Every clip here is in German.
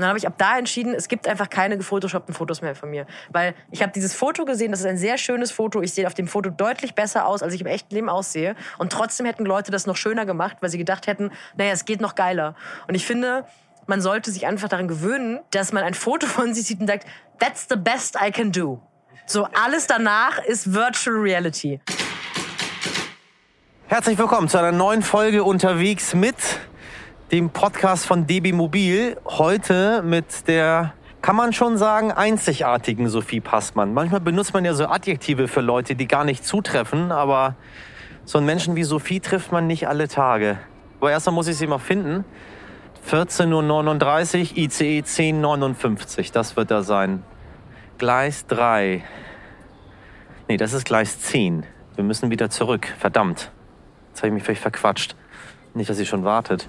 dann habe ich ab da entschieden, es gibt einfach keine gefotoshoppten Fotos mehr von mir. Weil ich habe dieses Foto gesehen, das ist ein sehr schönes Foto. Ich sehe auf dem Foto deutlich besser aus, als ich im echten Leben aussehe. Und trotzdem hätten Leute das noch schöner gemacht, weil sie gedacht hätten, naja, es geht noch geiler. Und ich finde, man sollte sich einfach daran gewöhnen, dass man ein Foto von sich sieht und sagt, that's the best I can do. So, alles danach ist Virtual Reality. Herzlich willkommen zu einer neuen Folge unterwegs mit dem Podcast von DB Mobil. Heute mit der, kann man schon sagen, einzigartigen Sophie Passmann. Manchmal benutzt man ja so Adjektive für Leute, die gar nicht zutreffen, aber so einen Menschen wie Sophie trifft man nicht alle Tage. Aber erstmal muss ich sie mal finden. 14.39 Uhr, ICE 1059, das wird da sein. Gleis 3. Nee, das ist Gleis 10. Wir müssen wieder zurück. Verdammt. Jetzt habe ich mich vielleicht verquatscht. Nicht, dass sie schon wartet.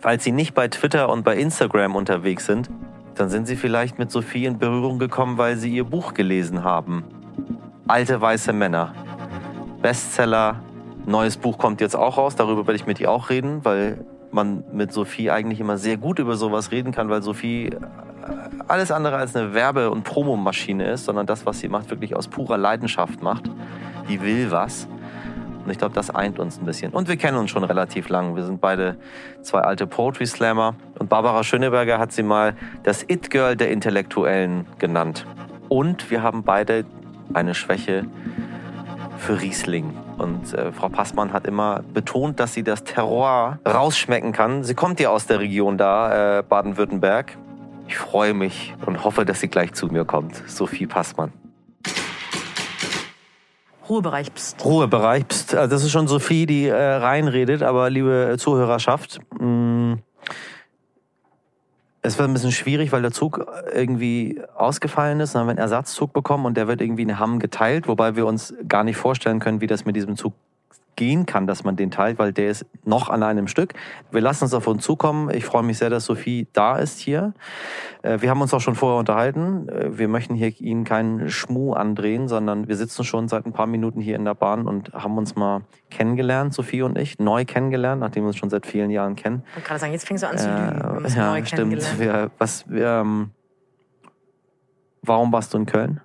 Falls Sie nicht bei Twitter und bei Instagram unterwegs sind, dann sind Sie vielleicht mit Sophie in Berührung gekommen, weil Sie ihr Buch gelesen haben. Alte weiße Männer. Bestseller. Neues Buch kommt jetzt auch raus. Darüber werde ich mit ihr auch reden, weil man mit Sophie eigentlich immer sehr gut über sowas reden kann, weil Sophie alles andere als eine Werbe- und Promomaschine ist, sondern das, was sie macht, wirklich aus purer Leidenschaft macht. Die will was. Und ich glaube, das eint uns ein bisschen. Und wir kennen uns schon relativ lang. Wir sind beide zwei alte Poetry Slammer. Und Barbara Schöneberger hat sie mal das It-Girl der Intellektuellen genannt. Und wir haben beide eine Schwäche für Riesling. Und äh, Frau Passmann hat immer betont, dass sie das Terror rausschmecken kann. Sie kommt ja aus der Region da, äh, Baden-Württemberg. Ich freue mich und hoffe, dass sie gleich zu mir kommt. Sophie Passmann. Ruhebereich pst. Ruhebereich pst. Also das ist schon Sophie, die äh, reinredet, aber liebe Zuhörerschaft, mh, mm, es wird ein bisschen schwierig, weil der Zug irgendwie ausgefallen ist. Dann haben wir einen Ersatzzug bekommen und der wird irgendwie in Hamm geteilt, wobei wir uns gar nicht vorstellen können, wie das mit diesem Zug gehen kann, dass man den teilt, weil der ist noch an einem Stück. Wir lassen uns auf uns zukommen. Ich freue mich sehr, dass Sophie da ist hier. Äh, wir haben uns auch schon vorher unterhalten. Äh, wir möchten hier Ihnen keinen Schmuh andrehen, sondern wir sitzen schon seit ein paar Minuten hier in der Bahn und haben uns mal kennengelernt, Sophie und ich, neu kennengelernt, nachdem wir uns schon seit vielen Jahren kennen. Ich gerade sagen, jetzt fängst du an zu lügen. Äh, ja, stimmt. Wir, was, wir, ähm, warum warst du in Köln?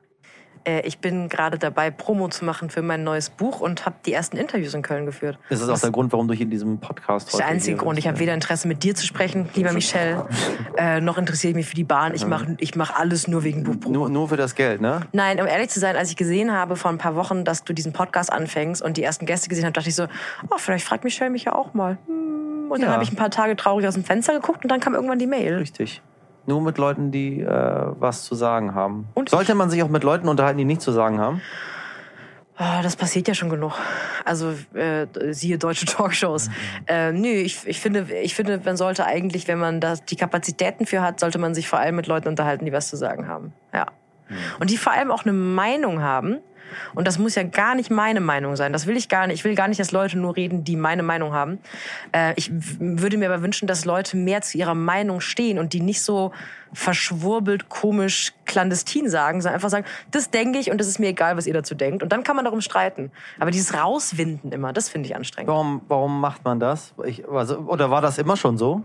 Äh, ich bin gerade dabei, Promo zu machen für mein neues Buch und habe die ersten Interviews in Köln geführt. Ist das auch der Grund, warum du hier in diesem Podcast Das ist der einzige Grund. Ich habe weder Interesse, mit dir zu sprechen, lieber Michel, äh, noch interessiere ich mich für die Bahn. Ich mache ich mach alles nur wegen Buchpromo. Nur, nur für das Geld, ne? Nein, um ehrlich zu sein, als ich gesehen habe vor ein paar Wochen, dass du diesen Podcast anfängst und die ersten Gäste gesehen habe, dachte ich so, oh, vielleicht fragt Michel mich ja auch mal. Hm. Und dann ja. habe ich ein paar Tage traurig aus dem Fenster geguckt und dann kam irgendwann die Mail. Richtig. Nur mit Leuten, die äh, was zu sagen haben. Und Sollte man sich auch mit Leuten unterhalten, die nichts zu sagen haben? Oh, das passiert ja schon genug. Also äh, siehe deutsche Talkshows. Mhm. Äh, nö, ich, ich, finde, ich finde, man sollte eigentlich, wenn man da die Kapazitäten für hat, sollte man sich vor allem mit Leuten unterhalten, die was zu sagen haben. Ja. Mhm. Und die vor allem auch eine Meinung haben und das muss ja gar nicht meine Meinung sein. Das will ich gar nicht. Ich will gar nicht, dass Leute nur reden, die meine Meinung haben. Äh, ich würde mir aber wünschen, dass Leute mehr zu ihrer Meinung stehen und die nicht so verschwurbelt, komisch, clandestin sagen, sondern einfach sagen, das denke ich und das ist mir egal, was ihr dazu denkt. Und dann kann man darum streiten. Aber dieses Rauswinden immer, das finde ich anstrengend. Warum, warum macht man das? Ich, also, oder war das immer schon so?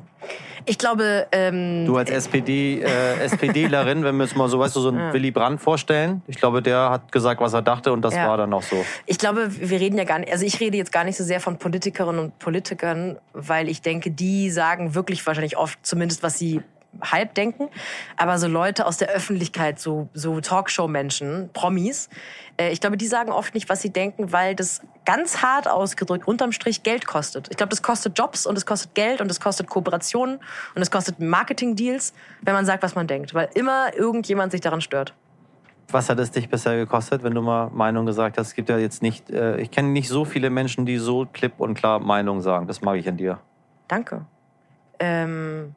Ich glaube. Ähm, du als SPD, äh, SPDlerin, wenn wir uns mal so, weißt du, so einen ja. Willy Brandt vorstellen. Ich glaube, der hat gesagt, was er dachte und das ja. war dann auch so. Ich glaube, wir reden ja gar nicht, also ich rede jetzt gar nicht so sehr von Politikerinnen und Politikern, weil ich denke, die sagen wirklich wahrscheinlich oft zumindest, was sie halb denken. Aber so Leute aus der Öffentlichkeit, so, so Talkshow-Menschen, Promis, äh, ich glaube, die sagen oft nicht, was sie denken, weil das ganz hart ausgedrückt unterm Strich Geld kostet. Ich glaube, das kostet Jobs und es kostet Geld und es kostet Kooperationen und es kostet Marketing-Deals, wenn man sagt, was man denkt. Weil immer irgendjemand sich daran stört. Was hat es dich bisher gekostet, wenn du mal Meinung gesagt hast? Es gibt ja jetzt nicht, äh, ich kenne nicht so viele Menschen, die so klipp und klar Meinung sagen. Das mag ich an dir. Danke. Ähm,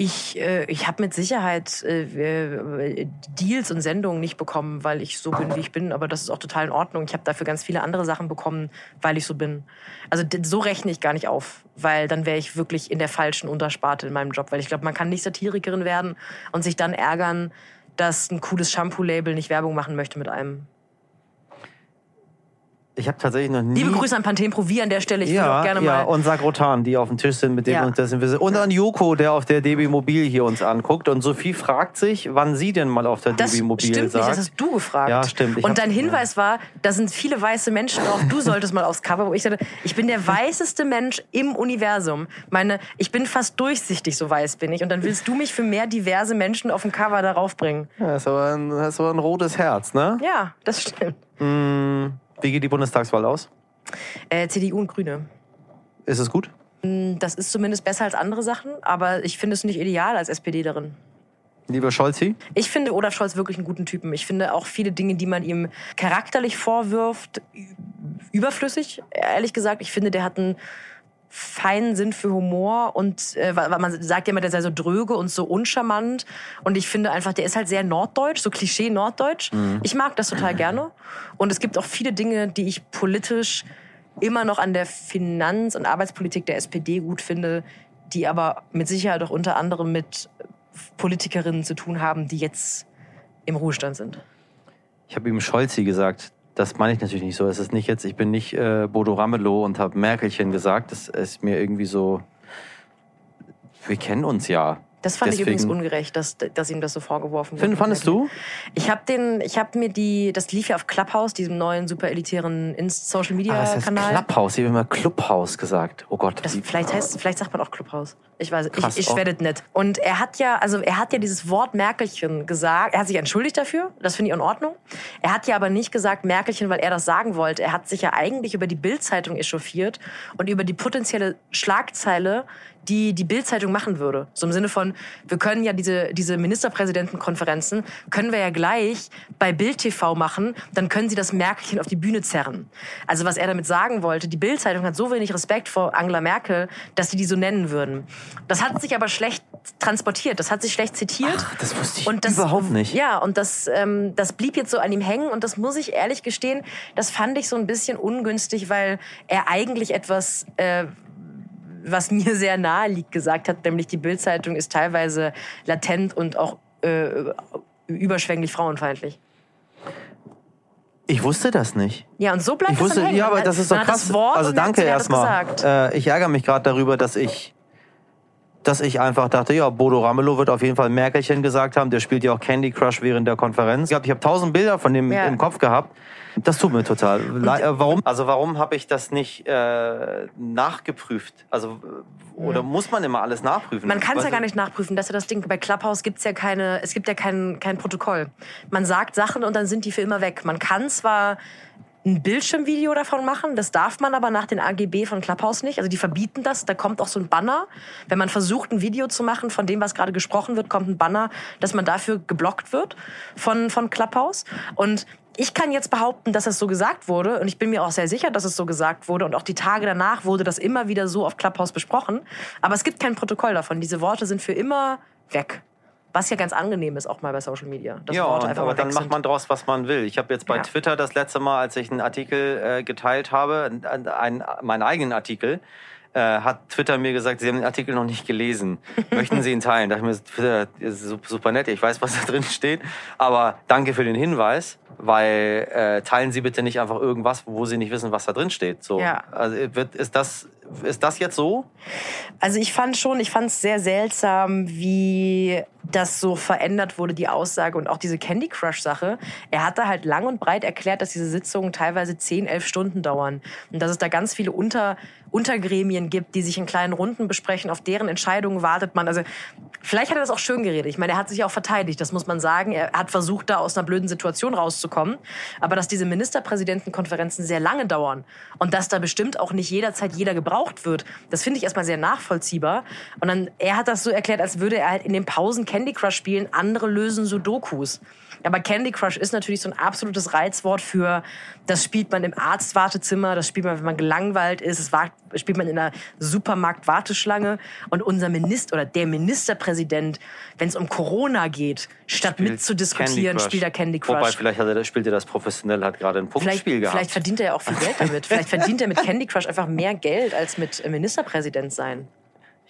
ich, äh, ich habe mit Sicherheit äh, Deals und Sendungen nicht bekommen, weil ich so bin, wie ich bin. Aber das ist auch total in Ordnung. Ich habe dafür ganz viele andere Sachen bekommen, weil ich so bin. Also so rechne ich gar nicht auf, weil dann wäre ich wirklich in der falschen Untersparte in meinem Job. Weil ich glaube, man kann nicht Satirikerin werden und sich dann ärgern, dass ein cooles Shampoo-Label nicht Werbung machen möchte mit einem. Ich habe tatsächlich noch nie. Liebe Grüße an Pantene Pro an der Stelle. Ich würde ja, auch gerne ja, mal. und Sagrotan, die auf dem Tisch sind, mit denen Ja. uns das wir Und an Joko, der auf der DB Mobil hier uns anguckt. Und Sophie fragt sich, wann sie denn mal auf der Das DB Mobil stimmt sagt. nicht, das hast du gefragt. Ja, stimmt. Ich und dein Hinweis war, da sind viele weiße Menschen drauf, du solltest mal aufs Cover, wo ich sagte, ich bin der weißeste Mensch im Universum. Meine, ich bin fast durchsichtig, so weiß bin ich. Und dann willst du mich für mehr diverse Menschen auf dem Cover darauf bringen. Ja, ist aber ein, das ist aber ein rotes Herz, ne? Ja, das stimmt. Wie geht die Bundestagswahl aus? Äh, CDU und Grüne. Ist es gut? Das ist zumindest besser als andere Sachen, aber ich finde es nicht ideal als SPD darin. Lieber Scholzi? Ich finde Olaf Scholz wirklich einen guten Typen. Ich finde auch viele Dinge, die man ihm charakterlich vorwirft, überflüssig, ehrlich gesagt. Ich finde, der hat einen feinen Sinn für Humor und äh, weil man sagt ja immer, der sei so dröge und so uncharmant. Und ich finde einfach, der ist halt sehr norddeutsch, so Klischee norddeutsch. Ich mag das total gerne. Und es gibt auch viele Dinge, die ich politisch immer noch an der Finanz- und Arbeitspolitik der SPD gut finde, die aber mit Sicherheit auch unter anderem mit Politikerinnen zu tun haben, die jetzt im Ruhestand sind. Ich habe ihm Scholzi gesagt. Das meine ich natürlich nicht so. Es ist nicht jetzt, ich bin nicht äh, Bodo Ramelow und habe Merkelchen gesagt. Das ist mir irgendwie so. Wir kennen uns ja. Das fand ich Deswegen- übrigens ungerecht, dass, dass ihm das so vorgeworfen wurde. fandest du? Ich habe den, ich habe mir die, das lief ja auf Clubhouse, diesem neuen super elitären Social Media Ah, es heißt Kanal. Clubhouse. Ich habe immer Clubhouse gesagt. Oh Gott. Das, vielleicht heißt, vielleicht sagt man auch Clubhouse. Ich weiß, Krass, ich, ich auch. werde es nicht. Und er hat ja, also er hat ja dieses Wort Merkelchen gesagt. Er hat sich entschuldigt dafür. Das finde ich in Ordnung. Er hat ja aber nicht gesagt Merkelchen, weil er das sagen wollte. Er hat sich ja eigentlich über die Bildzeitung echauffiert und über die potenzielle Schlagzeile, die die Bildzeitung machen würde. So im Sinne von, wir können ja diese, diese Ministerpräsidentenkonferenzen, können wir ja gleich bei Bild TV machen, dann können sie das Merkelchen auf die Bühne zerren. Also was er damit sagen wollte, die Bildzeitung hat so wenig Respekt vor Angela Merkel, dass sie die so nennen würden. Das hat sich aber schlecht transportiert, das hat sich schlecht zitiert. Ach, das wusste ich Und das, überhaupt nicht. Ja, und das, ähm, das blieb jetzt so an ihm hängen und das muss ich ehrlich gestehen, das fand ich so ein bisschen ungünstig, weil er eigentlich etwas, äh, was mir sehr nahe liegt, gesagt hat, nämlich die Bildzeitung ist teilweise latent und auch äh, überschwänglich frauenfeindlich. Ich wusste das nicht. Ja, und so bleibt Ich es wusste, hängen. ja, aber das ist doch krass. Also danke erstmal. Äh, ich ärgere mich gerade darüber, dass ich, dass ich einfach dachte, ja, Bodo Ramelow wird auf jeden Fall Merkelchen gesagt haben. Der spielt ja auch Candy Crush während der Konferenz. Ich habe hab tausend Bilder von dem Ja. im Kopf gehabt. Das tut mir total. Le äh, warum? Also warum habe ich das nicht äh, nachgeprüft? Also äh, oder muss man immer alles nachprüfen? Man kann es ja gar nicht nachprüfen. Das ist ja das Ding. Bei Clubhouse gibt's ja keine, es gibt ja kein, kein Protokoll. Man sagt Sachen und dann sind die für immer weg. Man kann zwar ein Bildschirmvideo davon machen, das darf man aber nach den AGB von Clubhouse nicht. Also die verbieten das. Da kommt auch so ein Banner. Wenn man versucht, ein Video zu machen von dem, was gerade gesprochen wird, kommt ein Banner, dass man dafür geblockt wird von, von Clubhouse. Und ich kann jetzt behaupten, dass es so gesagt wurde und ich bin mir auch sehr sicher, dass es so gesagt wurde und auch die Tage danach wurde das immer wieder so auf Clubhouse besprochen. Aber es gibt kein Protokoll davon. Diese Worte sind für immer weg. Was ja ganz angenehm ist, auch mal bei Social Media. ja, aber dann macht man draus, was man will. Ich habe jetzt bei Ja. Twitter das letzte Mal, als ich einen Artikel äh, geteilt habe, einen, einen, meinen eigenen Artikel, äh, hat Twitter mir gesagt, Sie haben den Artikel noch nicht gelesen. Möchten Sie ihn teilen? Da dachte ich mir, Twitter ist su- super nett, ich weiß, was da drin steht. Aber danke für den Hinweis, weil äh, teilen Sie bitte nicht einfach irgendwas, wo Sie nicht wissen, was da drin steht. So. Ja. Also, wird, ist, das, ist das jetzt so? Also ich fand schon, ich fand es sehr seltsam, wie das so verändert wurde, die Aussage und auch diese Candy Crush Sache. Er hatte halt lang und breit erklärt, dass diese Sitzungen teilweise 10, 11 Stunden dauern und dass es da ganz viele Unter, Untergremien gibt, die sich in kleinen Runden besprechen, auf deren Entscheidungen wartet man. Also vielleicht hat er das auch schön geredet. Ich meine, er hat sich auch verteidigt, das muss man sagen. Er hat versucht, da aus einer blöden Situation rauszukommen. Aber dass diese Ministerpräsidentenkonferenzen sehr lange dauern und dass da bestimmt auch nicht jederzeit jeder gebraucht wird, das finde ich erstmal sehr nachvollziehbar. Und dann, er hat das so erklärt, als würde er halt in den Pausen Candy Crush spielen, andere lösen Sudokus. Aber Candy Crush ist natürlich so ein absolutes Reizwort für, das spielt man im Arztwartezimmer, das spielt man, wenn man gelangweilt ist, das spielt man in einer Supermarkt-Warteschlange. Und unser Minister oder der Ministerpräsident, wenn es um Corona geht, statt Spielt mitzudiskutieren, spielt er Candy Crush. Wobei, vielleicht er, spielt er das professionell, hat gerade ein Punktspiel gehabt. vielleicht verdient er ja auch viel Geld damit. Vielleicht verdient er mit Candy Crush einfach mehr Geld als mit Ministerpräsident sein.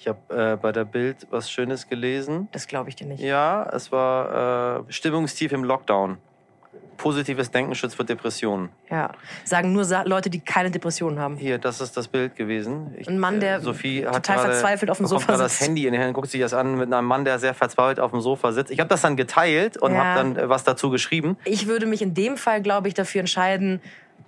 Ich habe äh, bei der Bild was Schönes gelesen. Das glaube ich dir nicht. Ja, es war äh, Stimmungstief im Lockdown. positives Denken schützt vor Depressionen. Ja. Sagen nur Sa Leute, die keine Depressionen haben. Hier, das ist das Bild gewesen. Ich, Ein Mann, der äh, Sophie hat total verzweifelt auf dem Sofa gerade das sitzt. Handy in den Händen, guckt sich das an mit einem Mann, der sehr verzweifelt auf dem Sofa sitzt. Ich habe das dann geteilt und Ja. habe dann äh, was dazu geschrieben. Ich würde mich in dem Fall, glaube ich, dafür entscheiden,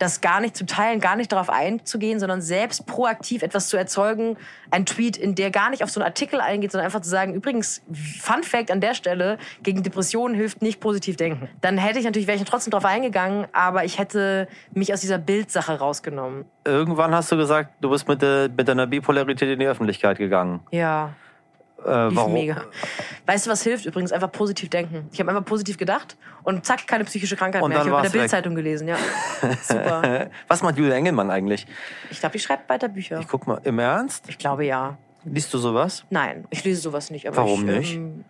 das gar nicht zu teilen, gar nicht darauf einzugehen, sondern selbst proaktiv etwas zu erzeugen. Ein Tweet, in der gar nicht auf so einen Artikel eingeht, sondern einfach zu sagen, übrigens, Fun Fact an der Stelle, gegen Depressionen hilft nicht positiv denken. Dann hätte ich natürlich, wäre ich trotzdem drauf eingegangen, aber ich hätte mich aus dieser Bildsache rausgenommen. Irgendwann hast du gesagt, du bist mit, der, mit deiner Bipolarität in die Öffentlichkeit gegangen. Ja. Äh, Lief warum? mega. Weißt du, was hilft übrigens? Einfach positiv denken. Ich habe einfach positiv gedacht und zack, keine psychische Krankheit Und mehr. dann Ich habe in der. Bildzeitung gelesen, ja. Super. Was macht Julia Engelmann eigentlich? Ich glaube, die schreibt weiter Bücher. Ich guck mal, im Ernst? Ich glaube ja. Liest du sowas? Nein, ich lese sowas nicht. Aber Warum ich, nicht? Ähm,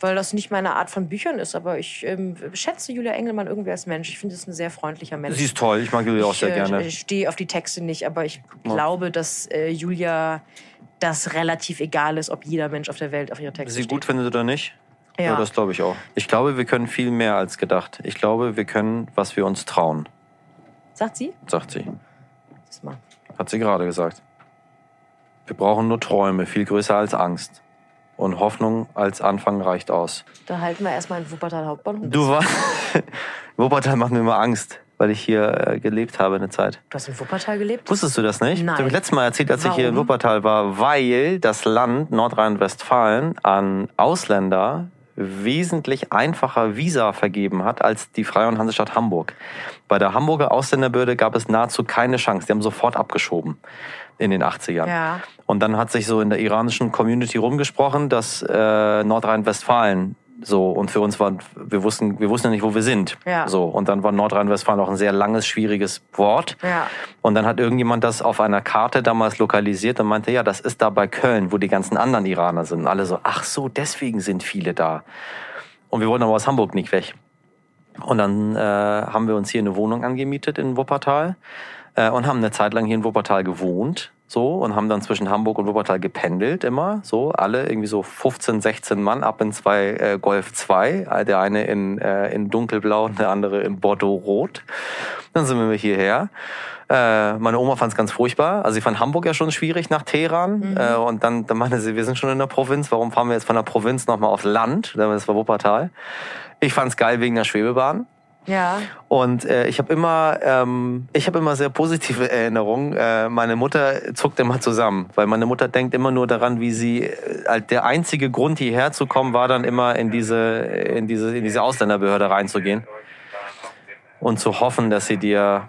weil das nicht meine Art von Büchern ist. Aber ich ähm, schätze Julia Engelmann irgendwie als Mensch. Ich finde, sie ist ein sehr freundlicher Mensch. Sie ist toll, ich mag Julia auch sehr äh, gerne. ich stehe auf die Texte nicht, aber ich glaube, dass äh, Julia das relativ egal ist, ob jeder Mensch auf der Welt auf ihre Texte Sie steht. gut findet oder nicht? Ja. das glaube ich auch. Ich glaube, wir können viel mehr als gedacht. Ich glaube, wir können, was wir uns trauen, Sagt sie? sagt sie. Das mal. Hat sie gerade gesagt. Wir brauchen nur Träume, viel größer als Angst. Und Hoffnung als Anfang reicht aus. Da halten wir erstmal in Wuppertal Hauptbahnhof. Du war. Wuppertal macht mir immer Angst, weil ich hier äh, gelebt habe eine Zeit. Du hast in Wuppertal gelebt? Wusstest du das nicht? Nein. Das habe ich letztes Mal erzählt, als ich hier in Warum? Wuppertal war, weil das Land Nordrhein-Westfalen an Ausländer wesentlich einfacher Visa vergeben hat als die Freie und Hansestadt Hamburg. Bei der Hamburger Ausländerbehörde gab es nahezu keine Chance. Die haben sofort abgeschoben in den 80ern. Ja. Und dann hat sich so in der iranischen Community rumgesprochen, dass äh, Nordrhein-Westfalen so und für uns war wir wussten wir wussten ja nicht wo wir sind Ja. so und dann war Nordrhein-Westfalen auch ein sehr langes schwieriges Wort Ja. und dann hat irgendjemand das auf einer Karte damals lokalisiert und meinte ja das ist da bei Köln wo die ganzen anderen Iraner sind und alle so ach so deswegen sind viele da und wir wollten aber aus Hamburg nicht weg und dann äh, haben wir uns hier eine Wohnung angemietet in Wuppertal äh, und haben eine Zeit lang hier in Wuppertal gewohnt. So, und haben dann zwischen Hamburg und Wuppertal gependelt immer. So, alle irgendwie so 15, 16 Mann ab in zwei äh, Golf 2. Äh, Der eine in, äh, in dunkelblau und der andere in Bordeaux-Rot. Dann sind wir hierher. Äh, meine Oma fand es ganz furchtbar. Also sie fand Hamburg ja schon schwierig nach Teheran. Äh, und dann, dann meinte sie, wir sind schon in der Provinz. Warum fahren wir jetzt von der Provinz nochmal aufs Land? Das war Wuppertal. Ich fand es geil wegen der Schwebebahn. Ja. Und äh, ich habe immer, ähm, ich habe immer sehr positive Erinnerungen. Äh, meine Mutter zuckt immer zusammen, weil meine Mutter denkt immer nur daran, wie sie äh, der einzige Grund hierher zu kommen war dann immer in diese in diese in diese Ausländerbehörde reinzugehen und zu hoffen, dass sie dir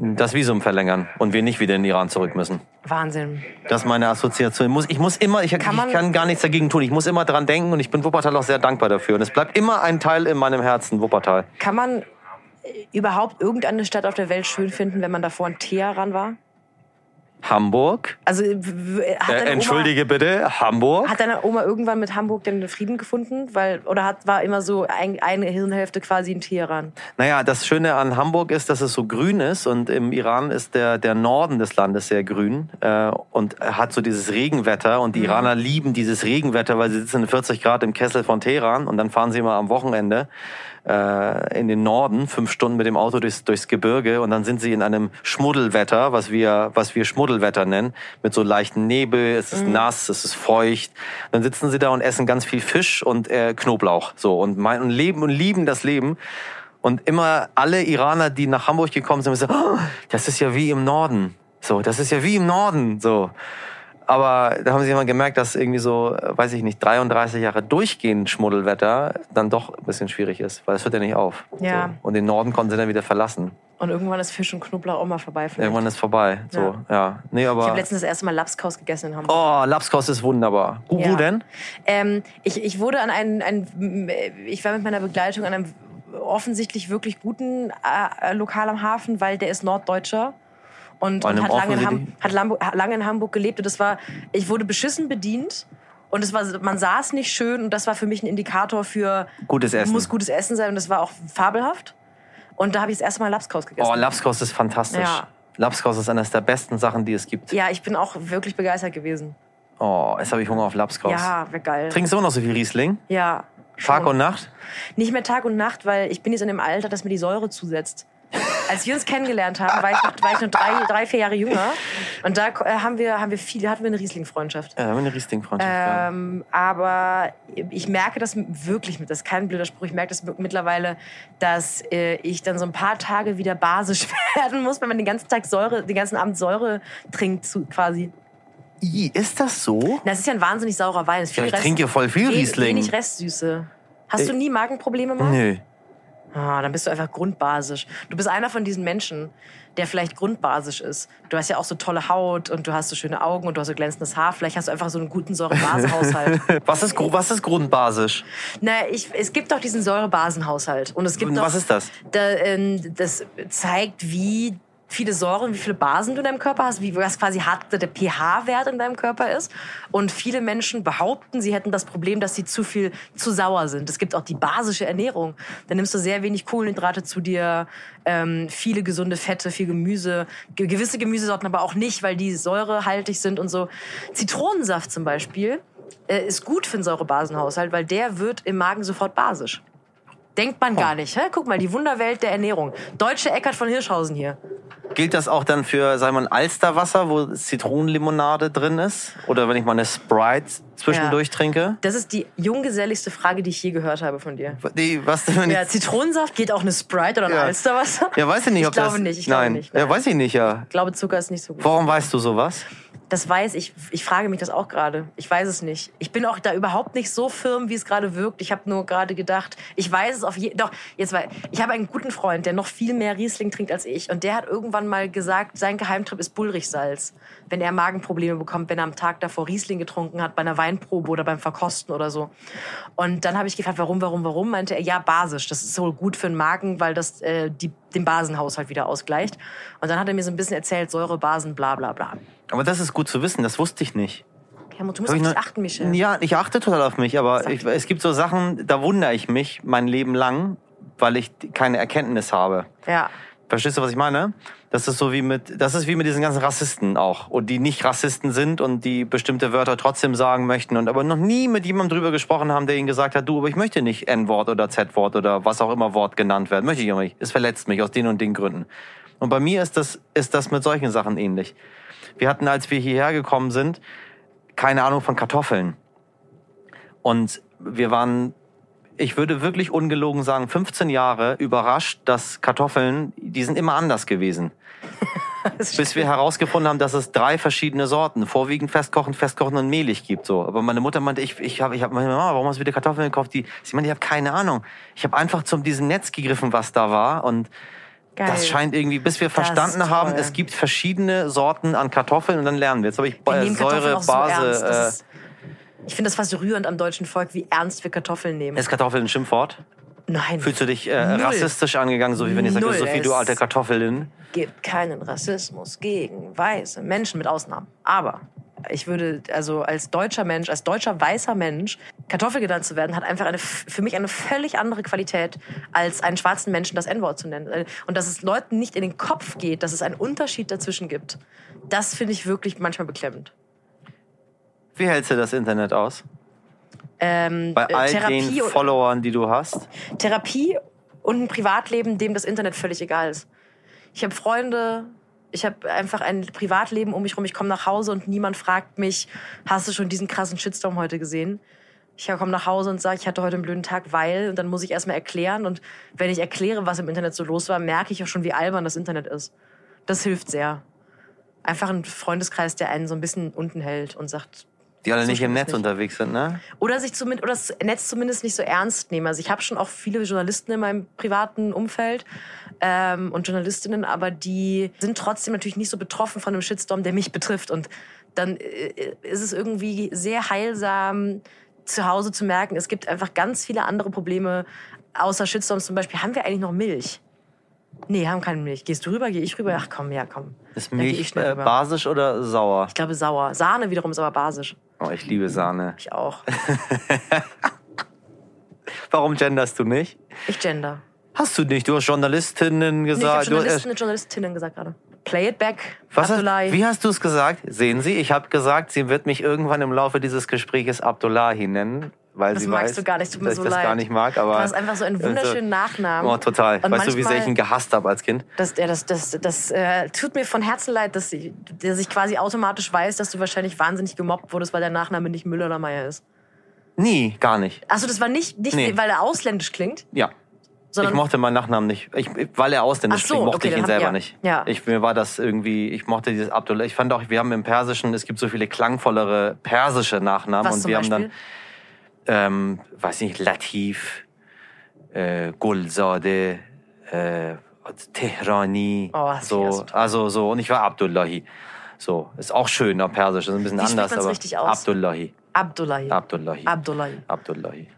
das Visum verlängern und wir nicht wieder in den Iran zurück müssen. Wahnsinn. Das ist meine Assoziation. Ich muss, ich muss immer, ich, Kann ich kann gar nichts dagegen tun. Ich muss immer dran denken und ich bin Wuppertal auch sehr dankbar dafür. Und es bleibt immer ein Teil in meinem Herzen, Wuppertal. Kann man äh, überhaupt irgendeine Stadt auf der Welt schön finden, wenn man davor in Teheran war? Hamburg. Also hat Äh, entschuldige bitte, Hamburg. Oma, hat deine Oma irgendwann mit Hamburg den Frieden gefunden? Weil, oder hat, war immer so ein, eine Hirnhälfte quasi in Teheran? Naja, das Schöne an Hamburg ist, dass es so grün ist und im Iran ist der, der Norden des Landes sehr grün äh, und hat so dieses Regenwetter und die Iraner lieben dieses Regenwetter, weil sie sitzen in 40 Grad im Kessel von Teheran und dann fahren sie immer am Wochenende äh, in den Norden, fünf Stunden mit dem Auto durchs, durchs Gebirge und dann sind sie in einem Schmuddelwetter, was wir, was wir Schmuddelwetter nennen, mit so leichten Nebel, es ist nass, es ist feucht. Dann sitzen sie da und essen ganz viel Fisch und äh, Knoblauch so und, mein, und leben und lieben das Leben. Und immer alle Iraner, die nach Hamburg gekommen sind, haben gesagt, oh, das ist ja wie im Norden. So, das ist ja wie im Norden. So. Aber da haben sie immer gemerkt, dass irgendwie so, äh, weiß ich nicht, 33 Jahre durchgehend Schmuddelwetter dann doch ein bisschen schwierig ist, weil es hört ja nicht auf. Ja. So. Und den Norden konnten sie dann wieder verlassen. Und irgendwann ist Fisch und Knoblauch auch mal vorbei. vielleicht. Irgendwann ist vorbei. So, ja. Nee, Ich aber. habe letztens das erste Mal Lapskaus gegessen in Hamburg. Oh, Lapskaus ist wunderbar. Wo, Ja. wo denn? Ähm, ich, ich wurde an einen, einen, ich war mit meiner Begleitung an einem offensichtlich wirklich guten äh, Lokal am Hafen, weil der ist Norddeutscher. Und, und hat, lange in Ham, hat hat lange in Hamburg gelebt. Und das war, ich wurde beschissen bedient. Und es war, man saß nicht schön. Und das war für mich ein Indikator für Gutes Essen. muss gutes Essen sein. Und das war auch fabelhaft. Und da habe ich das erste Mal Lapskaus gegessen. Oh, Lapskaus ist fantastisch. Ja. Lapskaus ist eines der besten Sachen, die es gibt. ja, ich bin auch wirklich begeistert gewesen. Oh, jetzt habe ich Hunger auf Lapskaus. Ja, wäre geil. Trinkst du auch noch so viel Riesling? Ja, Tag und Nacht? Nicht mehr Tag und Nacht, weil ich bin jetzt in dem Alter, dass mir die Säure zusetzt. Als wir uns kennengelernt haben, war ich noch, war ich noch drei, drei, vier Jahre jünger. Und da äh, haben wir, haben wir viel, hatten wir eine Riesling-Freundschaft. Ja, haben wir eine Riesling-Freundschaft. ja. Ähm, aber ich merke das wirklich, das ist kein blöder Spruch, ich merke das mittlerweile, dass äh, ich dann so ein paar Tage wieder basisch werden muss, wenn man den ganzen Tag Säure, den ganzen Abend Säure trinkt, zu, quasi. I, ist das so? Das ist ja ein wahnsinnig saurer Wein. Es ist Ja, viel ich trinke voll viel Riesling. Wenig Restsüße. Hast du Äh, nie Magenprobleme mal? Nö. Ah, dann bist du einfach grundbasisch. Du bist einer von diesen Menschen, der vielleicht grundbasisch ist. Du hast ja auch so tolle Haut und du hast so schöne Augen und du hast so glänzendes Haar. Vielleicht hast du einfach so einen guten Säure-Base-Haushalt. Was ist, was ist grundbasisch? Na, ich, es gibt doch diesen Säure-Basen-Haushalt. Und es gibt Und doch, was ist das? Da, ähm, das zeigt, wie viele Säuren, wie viele Basen du in deinem Körper hast, wie was quasi hart der pH-Wert in deinem Körper ist. Und viele Menschen behaupten, sie hätten das Problem, dass sie zu viel zu sauer sind. Es gibt auch die basische Ernährung. Da nimmst du sehr wenig Kohlenhydrate zu dir, ähm, viele gesunde Fette, viel Gemüse, ge gewisse Gemüsesorten aber auch nicht, weil die säurehaltig sind und so. Zitronensaft zum Beispiel äh, ist gut für den Säurebasenhaushalt, weil der wird im Magen sofort basisch. Denkt man gar nicht. Hä? Guck mal, die Wunderwelt der Ernährung. Deutsche Eckart von Hirschhausen hier. Gilt das auch dann für, sagen wir mal, Alsterwasser, wo Zitronenlimonade drin ist? Oder wenn ich mal eine Sprite zwischendurch Ja. trinke? Das ist die junggeselligste Frage, die ich je gehört habe von dir. Die, was denn, wenn Ja, ich, Zitronensaft geht auch eine Sprite oder ein Ja. Alsterwasser? ja, weiß ich nicht, Ich ob glaube das... nicht, ich glaube nein. nicht, Ja, nein. weiß ich nicht, ja. Ich glaube, Zucker ist nicht so gut. Warum weißt du sowas? Das weiß ich. Ich frage mich das auch gerade. Ich weiß es nicht. Ich bin auch da überhaupt nicht so firm, wie es gerade wirkt. Ich habe nur gerade gedacht, ich weiß es auf jeden Doch, jetzt weil ich habe einen guten Freund, der noch viel mehr Riesling trinkt als ich. Und der hat irgendwann mal gesagt, sein Geheimtrip ist Bullrichsalz. Wenn er Magenprobleme bekommt, wenn er am Tag davor Riesling getrunken hat, bei einer Weinprobe oder beim Verkosten oder so. Und dann habe ich gefragt, warum, warum, warum? Meinte er, ja, basisch. Das ist so gut für den Magen, weil das äh, die, den Basenhaushalt wieder ausgleicht. Und dann hat er mir so ein bisschen erzählt, Säure, Basen, bla bla bla. Aber das ist gut zu wissen, das wusste ich nicht. Helmut, du Hab musst auf ich dich achten, Michel. Ja, ich achte total auf mich, aber ich, es gibt so Sachen, da wundere ich mich mein Leben lang, weil ich keine Erkenntnis habe. Ja. Verstehst du, was ich meine? Das ist so wie mit, das ist wie mit diesen ganzen Rassisten auch. Und die nicht Rassisten sind und die bestimmte Wörter trotzdem sagen möchten und aber noch nie mit jemandem drüber gesprochen haben, der ihnen gesagt hat, du, aber ich möchte nicht N-Wort oder Z-Wort oder was auch immer Wort genannt werden. Möchte ich aber nicht. Es verletzt mich aus den und den Gründen. Und bei mir ist das, ist das mit solchen Sachen ähnlich. Wir hatten, als wir hierher gekommen sind, keine Ahnung von Kartoffeln. Und wir waren, ich würde wirklich ungelogen sagen, 15 Jahre überrascht, dass Kartoffeln, die sind immer anders gewesen. Bis wir herausgefunden haben, dass es drei verschiedene Sorten, vorwiegend festkochend, festkochend und mehlig gibt. So. Aber meine Mutter meinte, ich, ich habe, ich hab, meine Mama, warum hast du wieder Kartoffeln gekauft? Die, sie meinte, ich habe keine Ahnung. Ich habe einfach zum diesem Netz gegriffen, was da war und Geil. das scheint irgendwie, bis wir verstanden haben, es gibt verschiedene Sorten an Kartoffeln und dann lernen wir. Jetzt habe ich Wir äh, Kartoffeln Säure, so. Base. Das Äh, ist, ich finde das fast rührend am deutschen Volk, wie ernst wir Kartoffeln nehmen. ist Kartoffel ein Schimpfwort? Nein, Fühlst du dich äh, rassistisch angegangen, so wie wenn ich sage. Sophie, du Es- alte Kartoffelin? gibt keinen Rassismus gegen weiße Menschen mit Ausnahmen. Aber ich würde, also als deutscher Mensch, als deutscher weißer Mensch, Kartoffel genannt zu werden, hat einfach eine, für mich eine völlig andere Qualität, als einen schwarzen Menschen das N-Wort zu nennen. Und dass es Leuten nicht in den Kopf geht, dass es einen Unterschied dazwischen gibt, das finde ich wirklich manchmal beklemmend. Wie hältst du das Internet aus? Ähm, Bei äh, all Therapie, den Followern, die du hast? Therapie und ein Privatleben, dem das Internet völlig egal ist. Ich habe Freunde, ich habe einfach ein Privatleben um mich rum. Ich komme nach Hause und niemand fragt mich, hast du schon diesen krassen Shitstorm heute gesehen? Ich komme nach Hause und sage, ich hatte heute einen blöden Tag, weil, und dann muss ich erstmal erklären. Und wenn ich erkläre, was im Internet so los war, merke ich auch schon, wie albern das Internet ist. Das hilft sehr. Einfach ein Freundeskreis, der einen so ein bisschen unten hält und sagt, Die alle nicht im Netz nicht. unterwegs sind, ne? oder sich zumindest oder das Netz zumindest nicht so ernst nehmen. Also ich habe schon auch viele Journalisten in meinem privaten Umfeld ähm, und Journalistinnen, aber die sind trotzdem natürlich nicht so betroffen von einem Shitstorm, der mich betrifft. Und dann äh, ist es irgendwie sehr heilsam zu Hause zu merken, es gibt einfach ganz viele andere Probleme außer Shitstorms. Zum Beispiel haben wir eigentlich noch Milch? Nee, haben keine Milch. Gehst du rüber, geeh ich rüber? Ach komm, ja komm. Ist Milch äh, basisch oder sauer? Ich glaube sauer. Sahne wiederum ist aber basisch. Oh, ich liebe Sahne. Ich auch. Warum genderst du nicht? Ich gender. Hast du nicht? Du hast Journalistinnen Nee, ich habe gesagt. du, Journalisten und Journalistinnen gesagt gerade. Play it back, was hast, Abdullahi. wie hast du es gesagt? Sehen Sie, ich habe gesagt, sie wird mich irgendwann im Laufe dieses Gespräches Abdullahi nennen. Weil Das sie magst weiß, du gar nicht, tut mir dass so ich das leid. gar nicht mag. Aber Du hast einfach so einen wunderschönen Nachnamen. Oh, total. Und weißt du, wie sehr ich ihn gehasst habe als Kind? Das, ja, das, das, das äh, tut mir von Herzen leid, dass ich, dass ich quasi automatisch weiß, dass du wahrscheinlich wahnsinnig gemobbt wurdest, weil der Nachname nicht Müller oder Meier ist. Nie, gar nicht. Achso, das war nicht, nicht Nee. weil er ausländisch klingt, Ja. sondern ich mochte meinen Nachnamen nicht. Ich, weil er ausländisch so, klingt, mochte okay, ich ihn dann selber ja. nicht. Ja. Ich, mir war das irgendwie, ich mochte dieses Abdullah. Ich fand auch, wir haben im Persischen, es gibt so viele klangvollere persische Nachnamen. was und wir Beispiel. haben dann, ähm, weiß nicht, Latif, äh, Gulzade, äh, Tehrani. Oh, so, also so. Und ich war Abdullahi. So, ist auch schön auf Persisch, ist ein bisschen Wie anders, aber richtig aus? Abdullahi. Abdullahi. Abdullahi. Abdullahi. Abdullahi.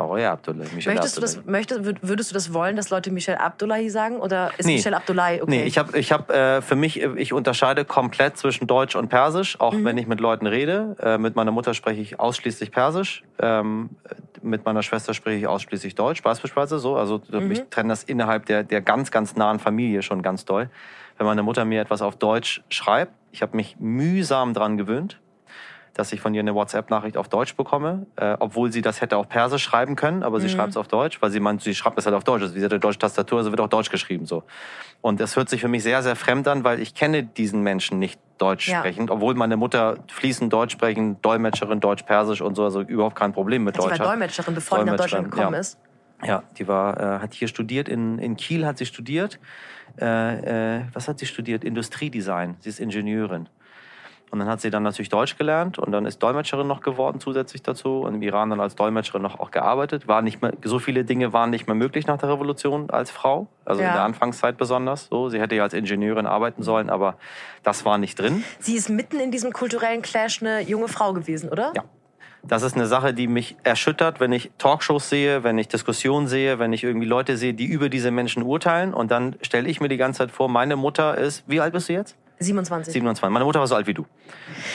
Aber ja, Abdullahi. Michel Möchtest du das, möchtest, würd- würdest du das wollen, dass Leute Michel Abdullahi sagen? Oder ist Nee. Michel Abdullahi okay? Nee, ich habe ich hab, äh, für mich, äh, ich unterscheide komplett zwischen Deutsch und Persisch, auch Mhm. wenn ich mit Leuten rede. Äh, mit meiner Mutter spreche ich ausschließlich Persisch. Ähm, äh, mit meiner Schwester spreche ich ausschließlich Deutsch, beispielsweise so. Also Mhm. ich trenne das innerhalb der, der ganz, ganz nahen Familie schon ganz doll. Wenn meine Mutter mir etwas auf Deutsch schreibt, ich habe mich mühsam dran gewöhnt, dass ich von ihr eine WhatsApp-Nachricht auf Deutsch bekomme, äh, obwohl sie das hätte auf Persisch schreiben können, aber sie Mhm. schreibt es auf Deutsch, weil sie meint, sie schreibt es halt auf Deutsch. Also sie hat eine deutsche Tastatur, also wird auch Deutsch geschrieben so. Und das hört sich für mich sehr, sehr fremd an, weil ich kenne diesen Menschen nicht Deutsch Ja. sprechend, obwohl meine Mutter fließend Deutsch sprechen, Dolmetscherin, Deutsch-Persisch und so, also überhaupt kein Problem mit Sie war Deutsch. hat. Dolmetscherin, bevor sie nach Deutschland gekommen ja. ist. Ja, die war, äh, hat hier studiert, in, in Kiel hat sie studiert. Äh, äh, was hat sie studiert? Industriedesign. Sie ist Ingenieurin. Und dann hat sie dann natürlich Deutsch gelernt und dann ist Dolmetscherin noch geworden zusätzlich dazu und im Iran dann als Dolmetscherin noch auch gearbeitet. War nicht mehr, so viele Dinge waren nicht mehr möglich nach der Revolution als Frau, also Ja. in der Anfangszeit besonders. So, sie hätte ja als Ingenieurin arbeiten sollen, aber das war nicht drin. Sie ist mitten in diesem kulturellen Clash eine junge Frau gewesen, oder? Ja. Das ist eine Sache, die mich erschüttert, wenn ich Talkshows sehe, wenn ich Diskussionen sehe, wenn ich irgendwie Leute sehe, die über diese Menschen urteilen. Und dann stelle ich mir die ganze Zeit vor, meine Mutter ist, wie alt bist du jetzt? 27. 27. Meine Mutter war so alt wie du.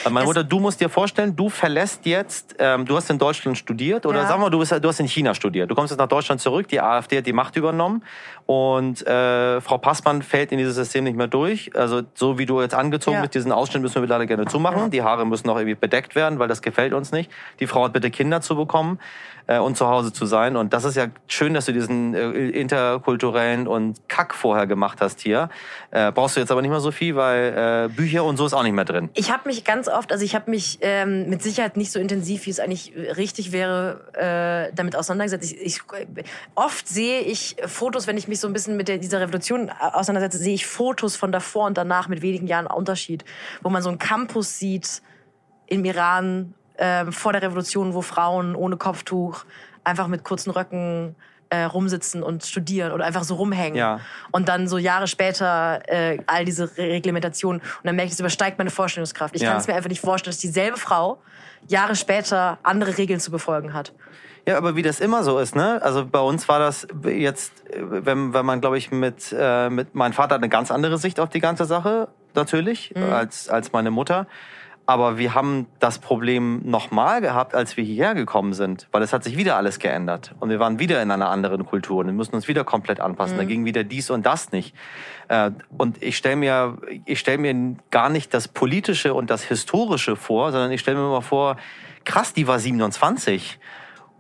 Also meine Es- Mutter, du musst dir vorstellen, du verlässt jetzt, ähm, du hast in Deutschland studiert oder Ja. sag mal, du, bist, du hast in China studiert. Du kommst jetzt nach Deutschland zurück, die AfD hat die Macht übernommen und äh, Frau Passmann fällt in dieses System nicht mehr durch. Also so wie du jetzt angezogen Ja. bist, diesen Ausschnitt müssen wir leider gerne zumachen. Die Haare müssen auch irgendwie bedeckt werden, weil das gefällt uns nicht. Die Frau hat bitte Kinder zu bekommen äh, und zu Hause zu sein. Und das ist ja schön, dass du diesen äh, interkulturellen und Kack vorher gemacht hast hier. Äh, brauchst du jetzt aber nicht mehr so viel, weil äh, Bücher und so ist auch nicht mehr drin. Ich habe mich ganz oft, also ich habe mich ähm, mit Sicherheit nicht so intensiv, wie es eigentlich richtig wäre, äh, damit auseinandergesetzt. Ich, ich, oft sehe ich Fotos, wenn ich mich so ein bisschen mit der, dieser Revolution auseinandersetze, sehe ich Fotos von davor und danach mit wenigen Jahren Unterschied, wo man so einen Campus sieht im Iran ähm, vor der Revolution, wo Frauen ohne Kopftuch einfach mit kurzen Röcken äh, rumsitzen und studieren oder einfach so rumhängen. Ja. Und dann so Jahre später äh, all diese Re Reglementationen. Und dann merke ich, das übersteigt meine Vorstellungskraft. Ich Ja. kann es mir einfach nicht vorstellen, dass dieselbe Frau Jahre später andere Regeln zu befolgen hat. Ja, aber wie das immer so ist, ne? Also bei uns war das jetzt, wenn, wenn man, glaube ich, mit, äh, mit, mein Vater hat eine ganz andere Sicht auf die ganze Sache, natürlich, als, als meine Mutter. Aber wir haben das Problem nochmal gehabt, als wir hierher gekommen sind, weil es hat sich wieder alles geändert. Und wir waren wieder in einer anderen Kultur und wir mussten uns wieder komplett anpassen. Da ging wieder dies und das nicht. Äh, Und ich stelle mir, ich stell mir gar nicht das Politische und das Historische vor, sondern ich stelle mir mal vor, krass, die war 27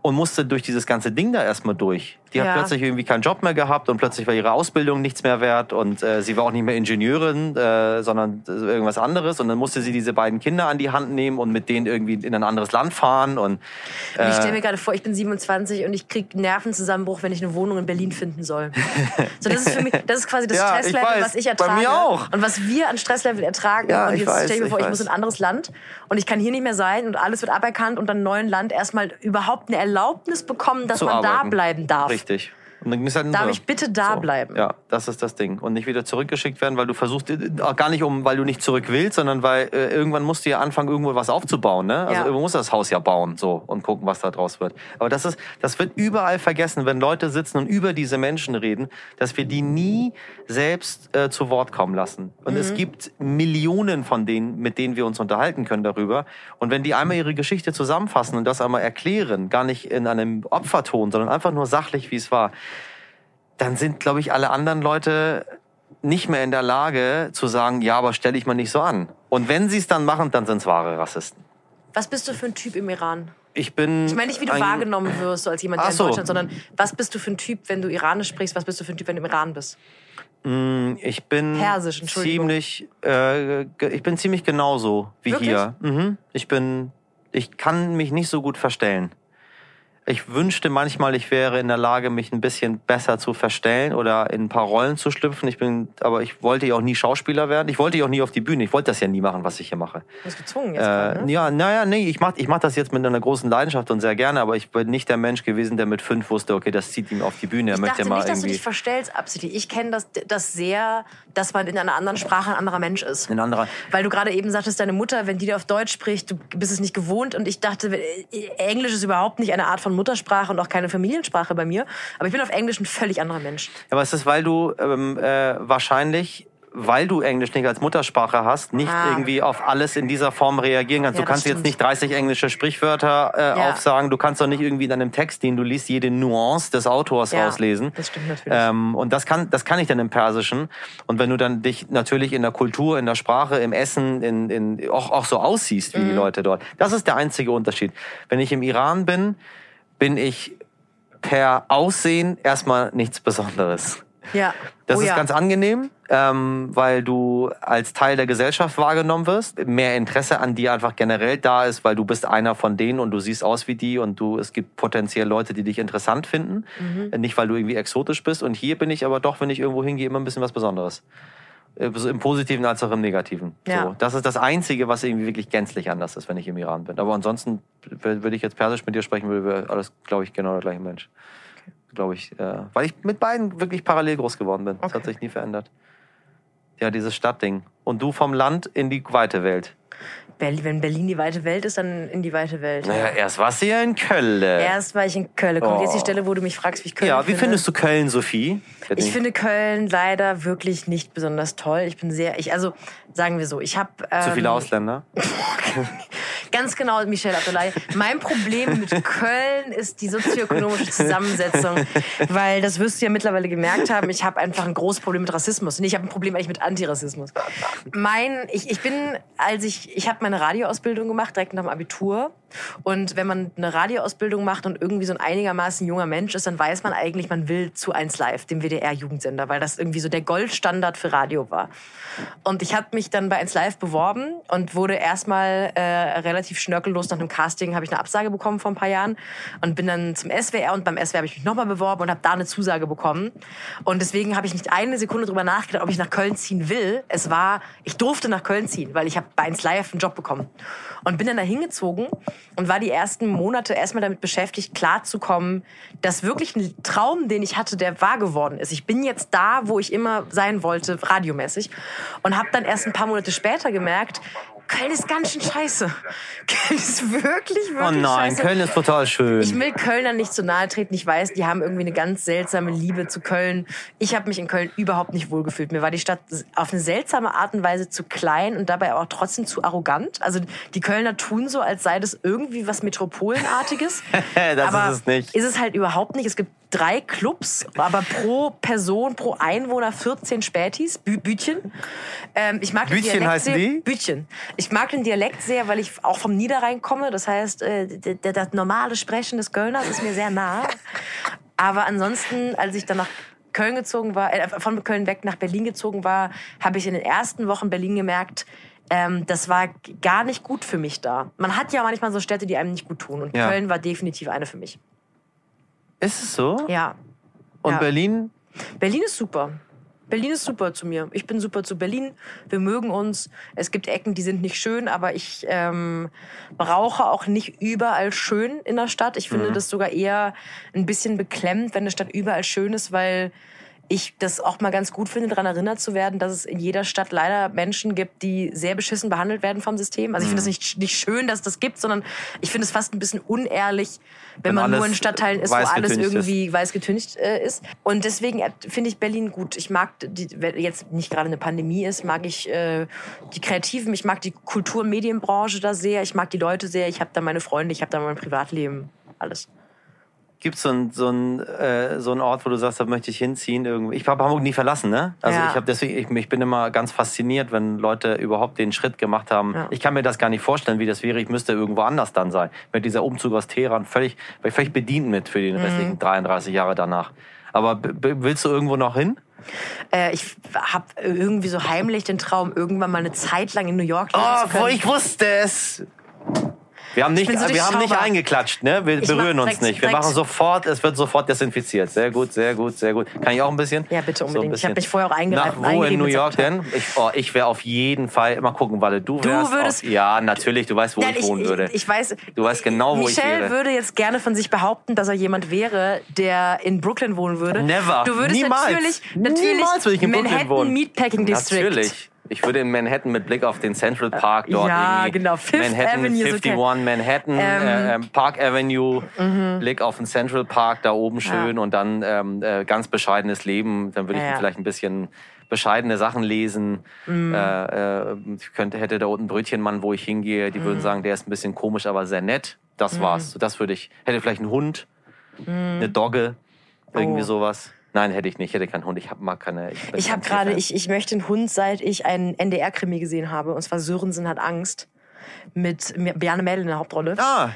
und musste durch dieses ganze Ding da erstmal durch. Die hat Ja. plötzlich irgendwie keinen Job mehr gehabt und plötzlich war ihre Ausbildung nichts mehr wert und äh, sie war auch nicht mehr Ingenieurin, äh, sondern äh, irgendwas anderes. Und dann musste sie diese beiden Kinder an die Hand nehmen und mit denen irgendwie in ein anderes Land fahren. Und, Und ich stelle äh, mir gerade vor, ich bin 27 und ich krieg Nervenzusammenbruch, wenn ich eine Wohnung in Berlin finden soll. So, das ist für mich, das ist quasi das Ja, ich Stresslevel, weiß. was ich Bei ertrage. mir auch. Und was wir an Stresslevel ertragen. Ja, und ich jetzt weiß, stell ich mir ich vor, ich weiß. muss in ein anderes Land und ich kann hier nicht mehr sein und alles wird aberkannt und dann neuen Land erstmal überhaupt eine Erlaubnis bekommen, dass zu man da arbeiten. bleiben darf. Richtig. Richtig. Und dann ist halt Darf ich bitte da So. bleiben? Ja, das ist das Ding. Und nicht wieder zurückgeschickt werden, weil du versuchst, äh, auch gar nicht um, weil du nicht zurück willst, sondern weil äh, irgendwann musst du ja anfangen, irgendwo was aufzubauen. Ne? Also Ja. irgendwo musst du das Haus ja bauen so und gucken, was da draus wird. Aber das ist, das wird überall vergessen, wenn Leute sitzen und über diese Menschen reden, dass wir die nie selbst äh, zu Wort kommen lassen. Und es gibt Millionen von denen, mit denen wir uns unterhalten können darüber. Und wenn die einmal ihre Geschichte zusammenfassen und das einmal erklären, gar nicht in einem Opferton, sondern einfach nur sachlich, wie es war, dann sind, glaube ich, alle anderen Leute nicht mehr in der Lage zu sagen, ja, aber stell dich mal nicht so an. Und wenn sie es dann machen, dann sind es wahre Rassisten. Was bist du für ein Typ im Iran? Ich bin. Ich meine nicht, wie du ein- wahrgenommen wirst, so als jemand der in so. Deutschland, sondern was bist du für ein Typ, wenn du Iranisch sprichst? Was bist du für ein Typ, wenn du im Iran bist? Ich bin Persisch, Entschuldigung. ziemlich, äh, ich bin ziemlich genauso wie Wirklich? hier. Mhm. Ich bin, ich kann mich nicht so gut verstellen. Ich wünschte manchmal, ich wäre in der Lage, mich ein bisschen besser zu verstellen oder in ein paar Rollen zu schlüpfen. Ich bin, aber ich wollte ja auch nie Schauspieler werden. Ich wollte ja auch nie auf die Bühne. Ich wollte das ja nie machen, was ich hier mache. Du bist gezwungen jetzt Äh, ne? ja, naja, nee, ich mach, ich mach das jetzt mit einer großen Leidenschaft und sehr gerne, aber ich bin nicht der Mensch gewesen, der mit fünf wusste, okay, das zieht ihm auf die Bühne. Ich möchte dachte mal nicht, dass du dich verstellst absichtlich. Ich kenne das, das sehr, dass man in einer anderen Sprache ein anderer Mensch ist. ein anderer. Weil du gerade eben sagtest, deine Mutter, wenn die dir auf Deutsch spricht, du bist es nicht gewohnt. Und ich dachte, äh, Englisch ist überhaupt nicht eine Art von Muttersprache und auch keine Familiensprache bei mir. Aber ich bin auf Englisch ein völlig anderer Mensch. Aber es ist, weil du ähm, äh, wahrscheinlich, weil du Englisch nicht als Muttersprache hast, nicht Ah. irgendwie auf alles in dieser Form reagieren kannst. Ja, du kannst jetzt nicht 30 englische Sprichwörter äh, Ja. aufsagen. Du kannst doch nicht irgendwie in einem Text, den du liest, jede Nuance des Autors Ja, rauslesen. das stimmt natürlich. Ähm, und das kann, das kann ich dann im Persischen. Und wenn du dann dich natürlich in der Kultur, in der Sprache, im Essen, in, in, auch, auch so aussiehst wie die Mhm. Leute dort, das ist der einzige Unterschied. Wenn ich im Iran bin, bin ich per Aussehen erstmal nichts Besonderes. Ja. Das oh, ist ja. ganz angenehm, ähm, weil du als Teil der Gesellschaft wahrgenommen wirst. Mehr Interesse an dir einfach generell da ist, weil du bist einer von denen und du siehst aus wie die und du, es gibt potenziell Leute, die dich interessant finden. Mhm. Nicht, weil du irgendwie exotisch bist. Und hier bin ich aber doch, wenn ich irgendwo hingehe, immer ein bisschen was Besonderes. Äh, Im Positiven als auch im Negativen. Ja. So, das ist das Einzige, was irgendwie wirklich gänzlich anders ist, wenn ich im Iran bin. Aber ansonsten, würde ich jetzt Persisch mit dir sprechen, würde wäre alles, glaube ich, genau der gleiche Mensch. Glaube ich. Äh, weil ich mit beiden wirklich parallel groß geworden bin. Das hat Okay. sich nie verändert. Ja, dieses Stadtding. Und du vom Land in die weite Welt. Berlin, wenn Berlin die weite Welt ist, dann in die weite Welt. Naja, erst warst du ja in Köln. Erst war ich in Köln. Kommt Oh. jetzt die Stelle, wo du mich fragst, wie ich Köln ja, wie finde. findest du Köln, Sophie? Ich finde Köln leider wirklich nicht besonders toll. Ich bin sehr, ich also sagen wir so, ich habe ähm, Zu viele Ausländer? Ganz genau, Michelle Abdullahi. Mein Problem mit Köln ist die sozioökonomische Zusammensetzung, weil das wirst du ja mittlerweile gemerkt haben. Ich habe einfach ein großes Problem mit Rassismus. Nee, ich habe ein Problem eigentlich mit Antirassismus. Mein, ich, ich bin, als ich, ich habe meine Radioausbildung gemacht direkt nach dem Abitur. Und wenn man eine Radioausbildung macht und irgendwie so ein einigermaßen junger Mensch ist, dann weiß man eigentlich, man will zu 1 Live, dem WDR-Jugendsender, weil das irgendwie so der Goldstandard für Radio war. Und ich habe mich dann bei 1 Live beworben und wurde erstmal äh, relativ schnörkellos nach einem Casting, habe ich eine Absage bekommen vor ein paar Jahren und bin dann zum SWR und beim SWR habe ich mich nochmal beworben und habe da eine Zusage bekommen. Und deswegen habe ich nicht eine Sekunde drüber nachgedacht, ob ich nach Köln ziehen will. Es war, ich durfte nach Köln ziehen, weil ich habe bei 1 Live einen Job bekommen. Und bin dann da hingezogen und war die ersten Monate erstmal damit beschäftigt, klarzukommen, dass wirklich ein Traum, den ich hatte, der wahr geworden ist. Ich bin jetzt da, wo ich immer sein wollte, radiomäßig. Und habe dann erst ein paar Monate später gemerkt, Köln ist ganz schön scheiße. Köln ist wirklich, wirklich Oh nein, scheiße. Köln ist total schön. Ich will Kölnern nicht zu nahe treten. Ich weiß, die haben irgendwie eine ganz seltsame Liebe zu Köln. Ich habe mich in Köln überhaupt nicht wohlgefühlt. Mir war die Stadt auf eine seltsame Art und Weise zu klein und dabei auch trotzdem zu arrogant. Also die Kölner tun so, als sei das irgendwie was Metropolenartiges. Das aber ist es nicht. Ist es halt überhaupt nicht. Es gibt drei Clubs, aber pro Person, pro Einwohner 14 Spätis, Bü Bütchen. Ähm, ich mag den Bütchen Dialekt heißen sehr, die? Bütchen. Ich mag den Dialekt sehr, weil ich auch vom Niederrhein komme. Das heißt, äh, das normale Sprechen des Kölners ist mir sehr nah. Aber ansonsten, als ich dann nach Köln gezogen war, äh, von Köln weg nach Berlin gezogen war, habe ich in den ersten Wochen Berlin gemerkt, ähm, das war gar nicht gut für mich da. Man hat ja manchmal so Städte, die einem nicht gut tun. Und Ja. Köln war definitiv eine für mich. Ist es so? Ja. Und ja. Berlin? Berlin ist super. Berlin ist super zu mir. Ich bin super zu Berlin. Wir mögen uns. Es gibt Ecken, die sind nicht schön, aber ich ähm, brauche auch nicht überall schön in der Stadt. Ich finde das sogar eher ein bisschen beklemmend, wenn eine Stadt überall schön ist, weil ich das auch mal ganz gut finde, daran erinnert zu werden, dass es in jeder Stadt leider Menschen gibt, die sehr beschissen behandelt werden vom System. Also ich finde es nicht, nicht schön, dass es das gibt, sondern ich finde es fast ein bisschen unehrlich, wenn, Wenn man nur in Stadtteilen ist, wo alles getüncht ist. irgendwie weiß getüncht äh, ist. Und deswegen äh, finde ich Berlin gut. Ich mag, die, wenn jetzt nicht gerade eine Pandemie ist, mag ich äh, die Kreativen, ich mag die Kultur- und Medienbranche da sehr, ich mag die Leute sehr, ich habe da meine Freunde, ich habe da mein Privatleben, alles. Gibt so es so einen äh, so einen Ort, wo du sagst, da möchte ich hinziehen? Irgendwie? Ich habe Hamburg nie verlassen, ne? Also Ja. ich habe deswegen, ich, ich bin immer ganz fasziniert, wenn Leute überhaupt den Schritt gemacht haben. Ja. Ich kann mir das gar nicht vorstellen, wie das wäre. Ich müsste irgendwo anders dann sein. Mit dieser Umzug aus Teheran völlig, wäre ich völlig bedient mit für Mhm. die restlichen 33 Jahre danach. Aber willst du irgendwo noch hin? Äh, ich habe irgendwie so heimlich den Traum, irgendwann mal eine Zeit lang in New York leben Oh, zu können. wo ich wusste es! Wir haben nicht, so wir haben nicht eingeklatscht, ne? Wir Ich berühren uns direkt- nicht. Wir direkt- machen sofort, es wird sofort desinfiziert. Sehr gut, sehr gut, sehr gut. Kann ich auch ein bisschen? Ja, bitte So unbedingt. Ich hab bisschen. mich vorher auch einge- Nach wo in New York denn? Ich, oh, ich wäre auf jeden Fall, mal gucken, Walle, du Du wärst würdest- auf, Ja, natürlich, du weißt, wo Nein, ich wohnen würde. Ich, ich weiß, Du weißt genau, wo ich Michelle wäre. würde jetzt gerne von sich behaupten, dass er jemand wäre, der in Brooklyn wohnen würde. Never. Du würdest Niemals. natürlich, natürlich Niemals würde ich in Brooklyn Manhattan wohnen. Meatpacking District. Natürlich. Ich würde in Manhattan mit Blick auf den Central Park dort ja, irgendwie. genau. Fifth Manhattan, Avenue, so 51 kenn- Manhattan, Ähm, mhm. äh, ähm, Park Avenue, Blick auf den Central Park da oben schön Ja. und dann ähm, äh, ganz bescheidenes Leben. Dann würde ich Ja, vielleicht ein bisschen bescheidene Sachen lesen. Mhm. Äh, äh, ich könnte, hätte da unten einen Brötchenmann, wo ich hingehe. Die Mhm. würden sagen, der ist ein bisschen komisch, aber sehr nett. Das war's. So, Das würde ich. Hätte vielleicht einen Hund, eine Dogge, irgendwie Mhm. Oh. sowas. Nein, hätte ich nicht. Hätte keinen Hund. Ich habe mal keine. bin Ich habe gerade, ich, ich möchte einen Hund, seit ich einen NDR-Krimi gesehen habe. Und zwar Sörensen hat Angst. Mit Bjarne Mädel in der Hauptrolle. Ah,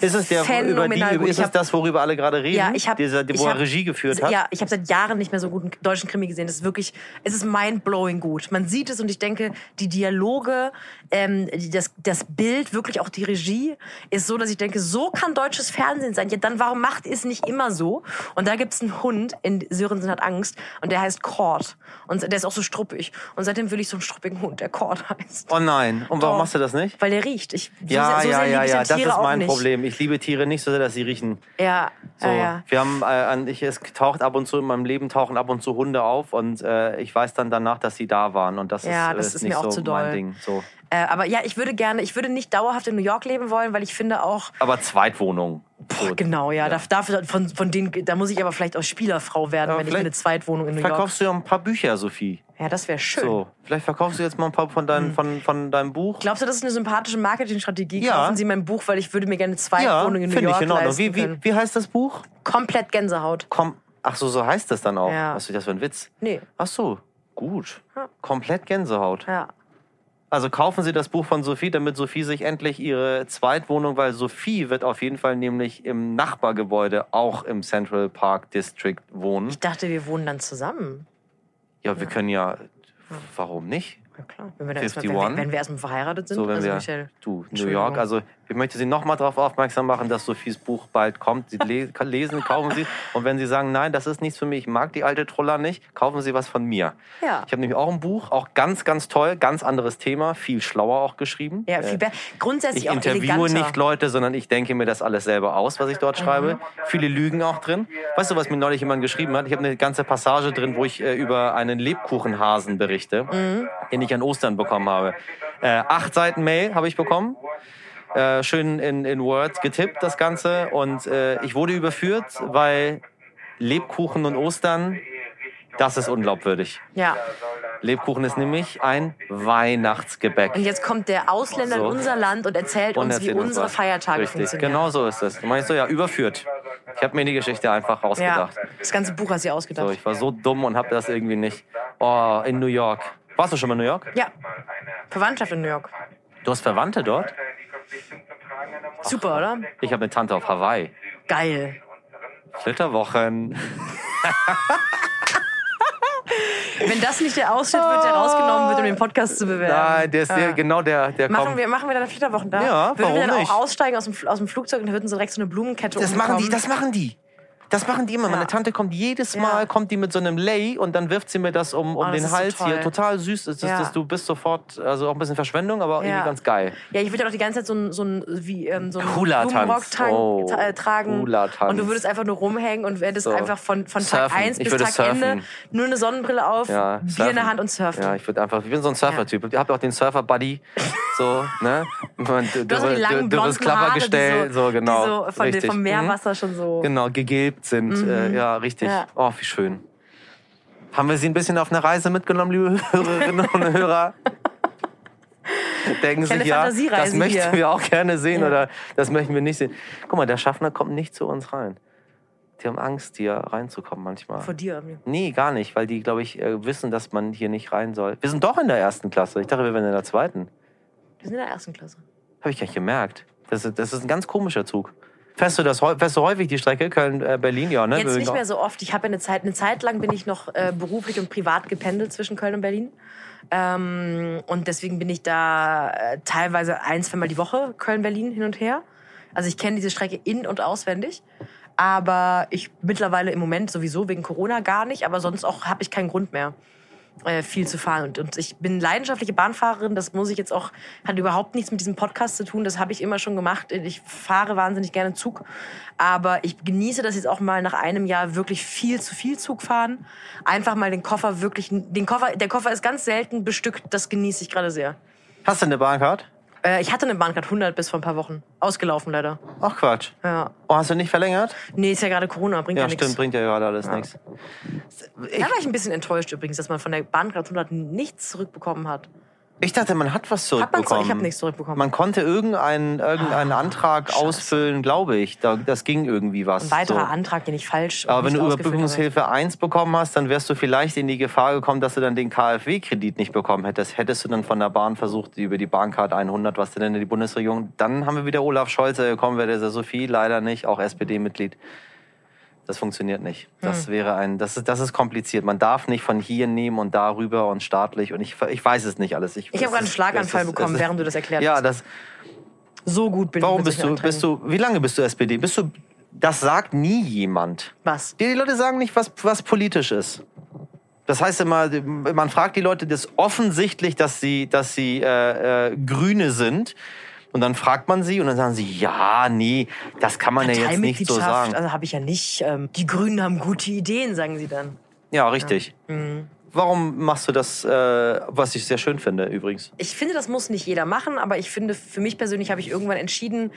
ist es der, über die, gut. ist Ich es hab- das, worüber alle gerade reden? Ja, ich habe, Dieser, wo ich er hab- Regie geführt hat? Ja, ich habe seit Jahren nicht mehr so guten deutschen Krimi gesehen. Das ist wirklich, es ist mindblowing gut. Man sieht es und ich denke, die Dialoge, ähm, das, das Bild, wirklich auch die Regie, ist so, dass ich denke, so kann deutsches Fernsehen sein. Ja, dann warum macht ihr es nicht immer so? Und da gibt's einen Hund, in Sörensen hat Angst, und der heißt Cord. Und der ist auch so struppig. Und seitdem will ich so einen struppigen Hund, der Cord heißt. Oh nein. Und warum Doch. machst du das nicht? Weil der riecht. Ich, so Ja, sehr, so ja, sehr ja, ja. ja Das Tiere ist mein nicht. Problem. Ich liebe Tiere nicht so sehr, dass sie riechen. Ja, So. ja, ja. Wir haben, äh, ich, es taucht ab und zu in meinem Leben tauchen ab und zu Hunde auf und äh, ich weiß dann danach, dass sie da waren und das Ja, ist, das äh, ist nicht mir auch so zu mein doll. Ding. So. Äh, aber ja, ich würde gerne, ich würde nicht dauerhaft in New York leben wollen, weil ich finde auch, Aber Zweitwohnung. So. genau, ja, da, dafür, von, von denen, da muss ich aber vielleicht auch Spielerfrau werden, Ja, wenn ich eine Zweitwohnung in New York. Verkaufst du ja ein paar Bücher, Sophie. Ja, das wäre schön. So. Vielleicht verkaufst du jetzt mal ein paar von, dein, von, von deinem Buch. Glaubst du, das ist eine sympathische Marketingstrategie? Ja. Kaufen Sie mein Buch, weil ich würde mir gerne eine Ja, Zweitwohnung in New finde York ich in Ordnung. Wie, wie, wie heißt das Buch? Komplett Gänsehaut. Komm. Ach so, so heißt das dann auch. Ja. Was ist das für ein Witz? Nee, Ach so, gut. Ja. Komplett Gänsehaut. ja. Also kaufen Sie das Buch von Sophie, damit Sophie sich endlich ihre Zweitwohnung, weil Sophie wird auf jeden Fall nämlich im Nachbargebäude auch im Central Park District wohnen. Ich dachte, wir wohnen dann zusammen. Ja, wir können ja, warum nicht? Ja, klar. Wenn wir, erstmal, 51? wenn, wir, wenn wir erstmal verheiratet sind. So, wenn also wir, Michelle, du, New. York, also ich möchte Sie nochmal darauf aufmerksam machen, dass Sophies Buch bald kommt. Sie le lesen, kaufen Sie. Und wenn Sie sagen, nein, das ist nichts für mich, ich mag die alte Troller nicht, kaufen Sie was von mir. Ja. Ich habe nämlich auch ein Buch, auch ganz, ganz toll, ganz anderes Thema, viel schlauer auch geschrieben. Ja, viel Äh, besser. Grundsätzlich Ich auch interviewe eleganter. nicht Leute, sondern ich denke mir das alles selber aus, was ich dort schreibe. Viele Lügen auch drin. Weißt du, was mir neulich jemand geschrieben hat? Ich habe eine ganze Passage drin, wo ich äh, über einen Lebkuchenhasen berichte, den ich an Ostern bekommen habe. Äh, acht Seiten Mail habe ich bekommen. Äh, schön in, in Word getippt, das Ganze. Und äh, ich wurde überführt, weil Lebkuchen und Ostern, das ist unglaubwürdig. Ja. Lebkuchen ist nämlich ein Weihnachtsgebäck. Und jetzt kommt der Ausländer So. in unser Land und erzählt Und uns, wie erzähl uns unsere was. Feiertage Richtig, funktionieren. genau so ist es. Du meinst so, ja, überführt. Ich habe mir die Geschichte einfach Ja, ausgedacht. das ganze Buch hast du ausgedacht. So, ich war so dumm und habe das irgendwie nicht. Oh, in New York. Warst du schon mal in New York? Ja, Verwandtschaft in New York. Du hast Verwandte dort? Super, oder? Ich habe eine Tante auf Hawaii. Geil. Flitterwochen. Wenn das nicht der Ausschnitt wird, der rausgenommen wird, um den Podcast zu bewerben. Nein, der ist der, Ja. genau der, der Machen kommt. wir, machen wir dann Flitterwochen da? Ja, Würden warum wir dann nicht? auch aussteigen aus dem, aus dem Flugzeug und dann würden sie direkt so eine Blumenkette Das machen die, das machen die. Das machen die immer. Meine Tante kommt jedes Ja. Mal, kommt die mit so einem Lay und dann wirft sie mir das um, um Oh, das den ist so Hals hier. Total süß. Das, das, Ja. das, du bist sofort, also auch ein bisschen Verschwendung, aber Ja. irgendwie ganz geil. Ja, ich würde ja auch die ganze Zeit so einen so ein, wie, ähm, so einen Hula-Tanz. Blumenrock Oh, ta- äh, tragen. Und du würdest einfach nur rumhängen und werdest So. einfach von, von Tag Surfen. 1 Ich bis Tag Ende surfen. nur eine Sonnenbrille auf, Ja, Bier in surfen. der Hand und surfen. Ja, ich würde einfach, ich bin so ein Surfer-Typ. Ich habe auch den Surfer-Buddy, so, ne? Und Du, Du hast die langen blonden Klappergestell, so, so, genau. die so von, richtig. vom Meerwasser schon so. Mhm. Genau, gegilbt sind. Äh, ja, richtig. Ja. Oh, wie schön. Haben wir Sie ein bisschen auf eine Reise mitgenommen, liebe Hörerinnen und Hörer? Denken sich, ja, das möchten hier. wir auch gerne sehen Ja. oder das möchten wir nicht sehen. Guck mal, der Schaffner kommt nicht zu uns rein. Die haben Angst, hier reinzukommen manchmal. Vor dir. Nee, gar nicht, weil die, glaube ich, äh, wissen, dass man hier nicht rein soll. Wir sind doch in der ersten Klasse. Ich dachte, wir wären in der zweiten. Wir sind in der ersten Klasse. Habe ich gar nicht gemerkt. Das ist, das ist ein ganz komischer Zug. Fährst du, das, fährst du häufig die Strecke Köln-Berlin? ja, ne? Jetzt nicht mehr so oft. Ich habe ja eine Zeit, eine Zeit lang bin ich noch äh, beruflich und privat gependelt zwischen Köln und Berlin. Ähm, und deswegen bin ich da äh, teilweise ein, zweimal die Woche Köln-Berlin hin und her. Also ich kenne diese Strecke in- und auswendig. Aber ich mittlerweile im Moment sowieso wegen Corona gar nicht, aber sonst auch habe ich keinen Grund mehr, äh, viel zu fahren. Und, und ich bin leidenschaftliche Bahnfahrerin, das muss ich jetzt auch, hat überhaupt nichts mit diesem Podcast zu tun, das habe ich immer schon gemacht. Ich fahre wahnsinnig gerne Zug, aber ich genieße das jetzt auch mal nach einem Jahr wirklich viel zu viel Zug fahren. Einfach mal den Koffer wirklich, den Koffer, der Koffer ist ganz selten bestückt, das genieße ich gerade sehr. Hast du eine Bahncard? Äh, ich hatte eine Bahncard 100 bis vor ein paar Wochen. Ausgelaufen leider. Ach Quatsch. Ja. Oh, hast du nicht verlängert? Nee, ist ja gerade Corona, bringt ja, Ja, nichts. stimmt, bringt ja gerade alles nichts. Da war ich ein bisschen enttäuscht übrigens, dass man von der Bahncard 100 nichts zurückbekommen hat. Ich dachte, man hat was Hat man zurückbekommen. ich habe nichts zurückbekommen. Man konnte irgendeinen, irgendeinen Antrag Scheiße. ausfüllen, glaube ich. Da, das ging irgendwie was. ein weiterer so. Antrag, den ich falsch Aber wenn du. Überbrückungshilfe 1 bekommen hast, dann wärst du vielleicht in die Gefahr gekommen, dass du dann den KfW-Kredit nicht bekommen hättest. Hättest du dann von der Bahn versucht, über die Bahncard 100, was denn in die Bundesregierung, dann haben wir wieder Olaf Scholz gekommen, wäre der Sophie leider nicht, auch SPD-Mitglied. Das funktioniert nicht. Hm. Das wäre ein, das ist, das ist kompliziert. Man darf nicht von hier nehmen und darüber und staatlich und ich, ich weiß es nicht alles. Ich habe gerade einen Schlaganfall bekommen, während du das erklärt Ja, hast. das, So gut bin warum ich bist du, bist du, wie lange bist du SPD? Bist du, das sagt nie jemand. Was? Die Leute sagen nicht, was, was politisch ist. Das heißt immer, man fragt die Leute das offensichtlich, dass sie, dass sie äh, äh, Grüne sind. Und dann fragt man sie und dann sagen sie, ja, nee, das kann man ja jetzt nicht so sagen. Also habe ich ja nicht. Ähm, die Grünen haben gute Ideen, sagen sie dann. Ja, richtig. Mhm. Warum machst du das, äh, was ich sehr schön finde übrigens? Ich finde, das muss nicht jeder machen, aber ich finde, für mich persönlich habe ich irgendwann entschieden,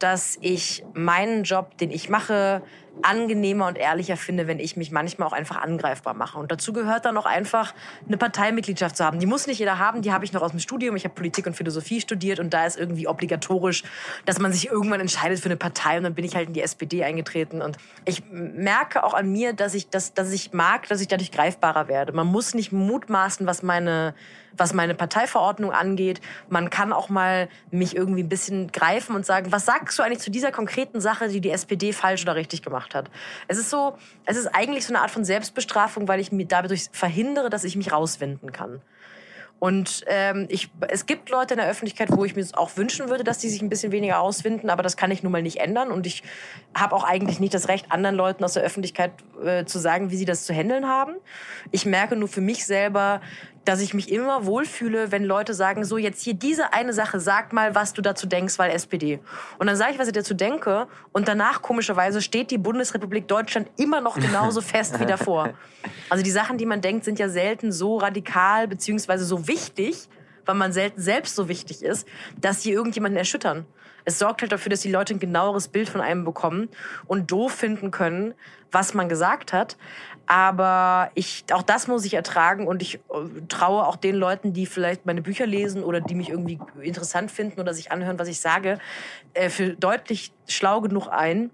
dass ich meinen Job, den ich mache, angenehmer und ehrlicher finde, wenn ich mich manchmal auch einfach angreifbar mache. Und dazu gehört dann auch einfach eine Parteimitgliedschaft zu haben. Die muss nicht jeder haben, die habe ich noch aus dem Studium. Ich habe Politik und Philosophie studiert und da ist irgendwie obligatorisch, dass man sich irgendwann entscheidet für eine Partei und dann bin ich halt in die SPD eingetreten. Und ich merke auch an mir, dass ich, dass, dass ich mag, dass ich dadurch greifbarer werde. Man muss nicht mutmaßen, was meine was meine Parteiverordnung angeht. Man kann auch mal mich irgendwie ein bisschen greifen und sagen, was sagst du eigentlich zu dieser konkreten Sache, die die SPD falsch oder richtig gemacht hat? Es ist so, es ist eigentlich so eine Art von Selbstbestrafung, weil ich mir dadurch verhindere, dass ich mich rauswinden kann. Und ähm, ich, es gibt Leute in der Öffentlichkeit, wo ich mir auch wünschen würde, dass die sich ein bisschen weniger auswinden, aber das kann ich nun mal nicht ändern. Und ich habe auch eigentlich nicht das Recht, anderen Leuten aus der Öffentlichkeit äh, zu sagen, wie sie das zu handeln haben. Ich merke nur für mich selber, dass ich mich immer wohlfühle, wenn Leute sagen, so jetzt hier diese eine Sache, sag mal, was du dazu denkst, weil SPD. Und dann sage ich, was ich dazu denke. Und danach, komischerweise, steht die Bundesrepublik Deutschland immer noch genauso fest wie davor. Also die Sachen, die man denkt, sind ja selten so radikal beziehungsweise so wichtig, weil man selten selbst so wichtig ist, dass sie irgendjemanden erschüttern. Es sorgt halt dafür, dass die Leute ein genaueres Bild von einem bekommen und doof finden können, was man gesagt hat. Aber ich, auch das muss ich ertragen und ich äh, traue auch den Leuten, die vielleicht meine Bücher lesen oder die mich irgendwie interessant finden oder sich anhören, was ich sage, äh, für deutlich schlau genug ein,